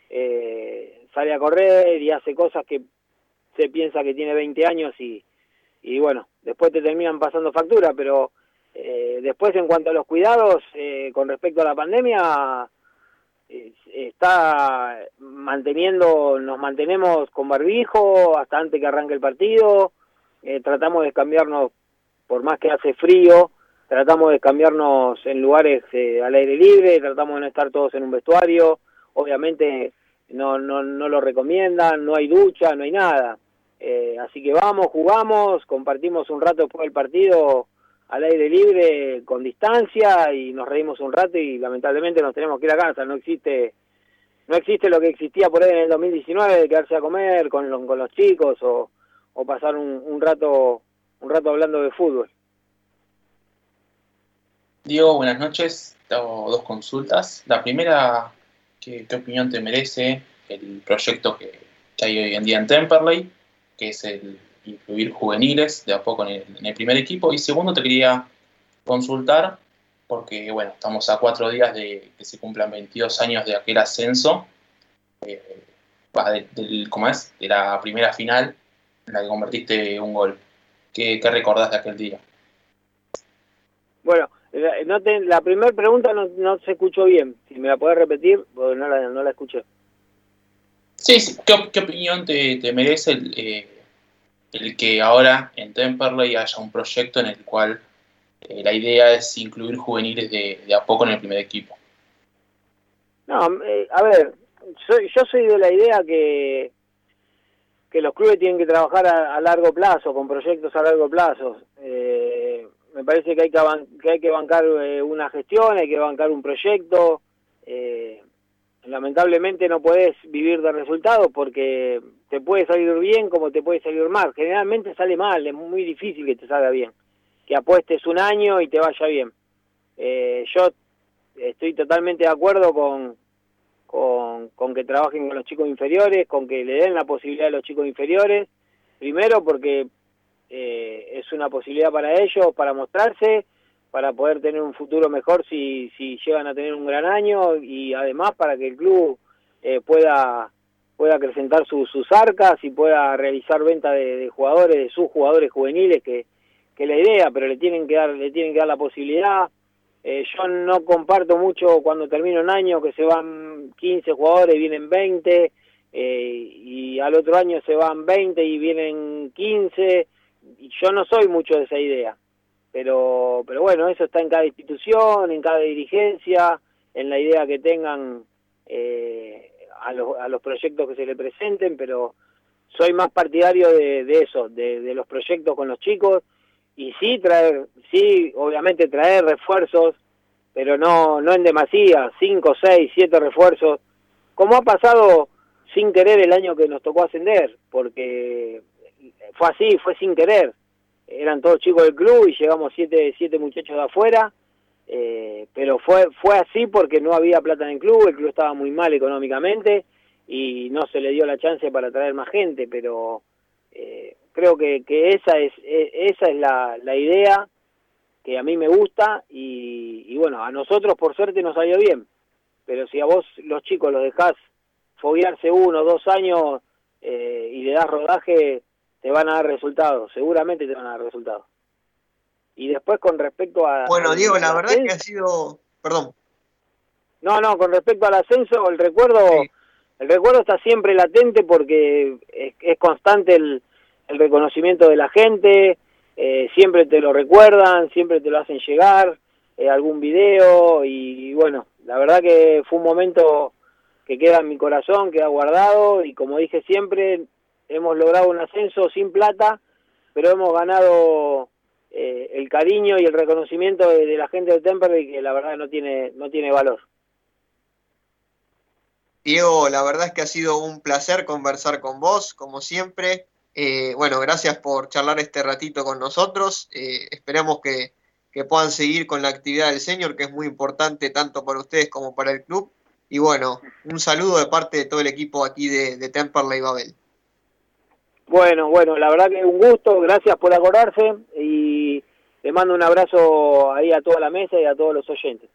eh, sale a correr y hace cosas que se piensa que tiene 20 años y, y bueno, después te terminan pasando factura, pero eh, después en cuanto a los cuidados eh, con respecto a la pandemia, está manteniendo, nos mantenemos con barbijo hasta antes que arranque el partido, eh, tratamos de cambiarnos, por más que hace frío, tratamos de cambiarnos en lugares eh, al aire libre, tratamos de no estar todos en un vestuario, obviamente no, no, no lo recomiendan, no hay ducha, no hay nada. Eh, así que vamos, jugamos, compartimos un rato después del partido al aire libre con distancia y nos reímos un rato y lamentablemente nos tenemos que ir a casa, no existe no existe lo que existía por ahí en el 2019 de quedarse a comer con, lo- con los chicos o, o pasar un, un rato un rato hablando de fútbol. Diego, buenas noches. Te hago dos consultas. La primera, ¿qué, qué opinión te merece el proyecto que, que hay hoy en día en Temperley, que es el incluir juveniles de a poco en el, en el primer equipo? Y segundo, te quería consultar, porque bueno, estamos a cuatro días de que se cumplan 22 años de aquel ascenso, eh, del, ¿cómo es? De la primera final en la que convertiste un gol. ¿Qué, qué recordás de aquel día? Bueno, la, no te- la primera pregunta no, no se escuchó bien. Si me la podés repetir, porque no la, no la escuché. Sí, sí. ¿Qué, op- qué opinión te, te merece el, eh, el que ahora en Temperley haya un proyecto en el cual eh, la idea es incluir juveniles de, de a poco en el primer equipo? No, eh, a ver, soy, yo soy de la idea que, que los clubes tienen que trabajar a, largo plazo, con proyectos a largo plazo. Eh, me parece que hay que, que, hay que bancar eh, una gestión, hay que bancar un proyecto. Eh, lamentablemente no podés vivir de resultados porque te puede salir bien como te puede salir mal. Generalmente sale mal, es muy difícil que te salga bien. Que apuestes un año y te vaya bien. Eh, yo estoy totalmente de acuerdo con, con, que trabajen con los chicos inferiores, con que le den la posibilidad a los chicos inferiores. Primero porque eh, es una posibilidad para ellos, para mostrarse, para poder tener un futuro mejor si, si llegan a tener un gran año y además para que el club eh, pueda pueda acrecentar su- sus arcas y pueda realizar venta de, jugadores, de sus jugadores juveniles, que, es la idea, pero le tienen que dar, le tienen que dar la posibilidad. Eh, yo no comparto mucho cuando termina un año que se van 15 jugadores, vienen 20, eh, y al otro año se van 20 y vienen 15. Y yo no soy mucho de esa idea. Pero, pero bueno, eso está en cada institución, en cada dirigencia, en la idea que tengan eh, a, los, a los proyectos que se le presenten, pero soy más partidario de, de eso, de, de los proyectos con los chicos y sí traer, sí, obviamente traer refuerzos, pero no, no en demasía, cinco, seis, siete refuerzos, como ha pasado sin querer el año que nos tocó ascender, porque fue así, fue sin querer. Eran todos chicos del club y llegamos siete, siete muchachos de afuera, eh, pero fue, fue así porque no había plata en el club, el club estaba muy mal económicamente y no se le dio la chance para traer más gente, pero eh, creo que, que esa es, e- esa es la, la idea que a mí me gusta y, y bueno, a nosotros por suerte nos salió bien, pero si a vos los chicos los dejás foguearse uno, dos años eh, y le das rodaje, te van a dar resultados, seguramente te van a dar resultados. Y después con respecto a... Bueno, Diego, la verdad que ha sido. Perdón. no, no, con respecto al ascenso, el recuerdo, el recuerdo está siempre latente porque es, es constante el, el reconocimiento de la gente, eh, siempre te lo recuerdan, siempre te lo hacen llegar, eh, algún video y, bueno, la verdad que fue un momento que queda en mi corazón, queda guardado y como dije siempre, hemos logrado un ascenso sin plata, pero hemos ganado eh, el cariño y el reconocimiento de, la gente de Temperley que la verdad no tiene no tiene valor. Diego, la verdad es que ha sido un placer conversar con vos, como siempre. Eh, bueno, gracias por charlar este ratito con nosotros. Eh, esperamos que, que puedan seguir con la actividad del señor, que es muy importante tanto para ustedes como para el club. Y bueno, un saludo de parte de todo el equipo aquí de Temperley Babel. Bueno, bueno, la verdad que un gusto, gracias por acordarse y le mando un abrazo ahí a toda la mesa y a todos los oyentes.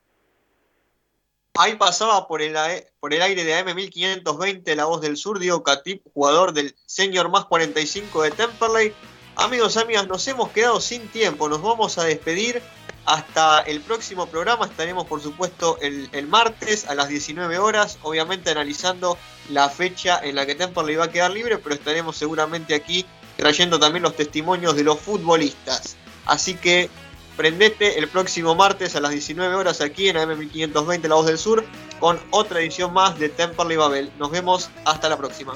Ahí pasaba por el, por el aire de AM1520 la voz del sur, Diego Catip, jugador del Senior más 45 de Temperley. Amigos, amigas, nos hemos quedado sin tiempo, nos vamos a despedir. Hasta el próximo programa estaremos, por supuesto, el, martes a las 19 horas, obviamente analizando la fecha en la que Temperley va a quedar libre, pero estaremos seguramente aquí trayendo también los testimonios de los futbolistas. Así que prendete el próximo martes a las 19 horas aquí en AM1520 La Voz del Sur con otra edición más de Temperley Babel. Nos vemos hasta la próxima.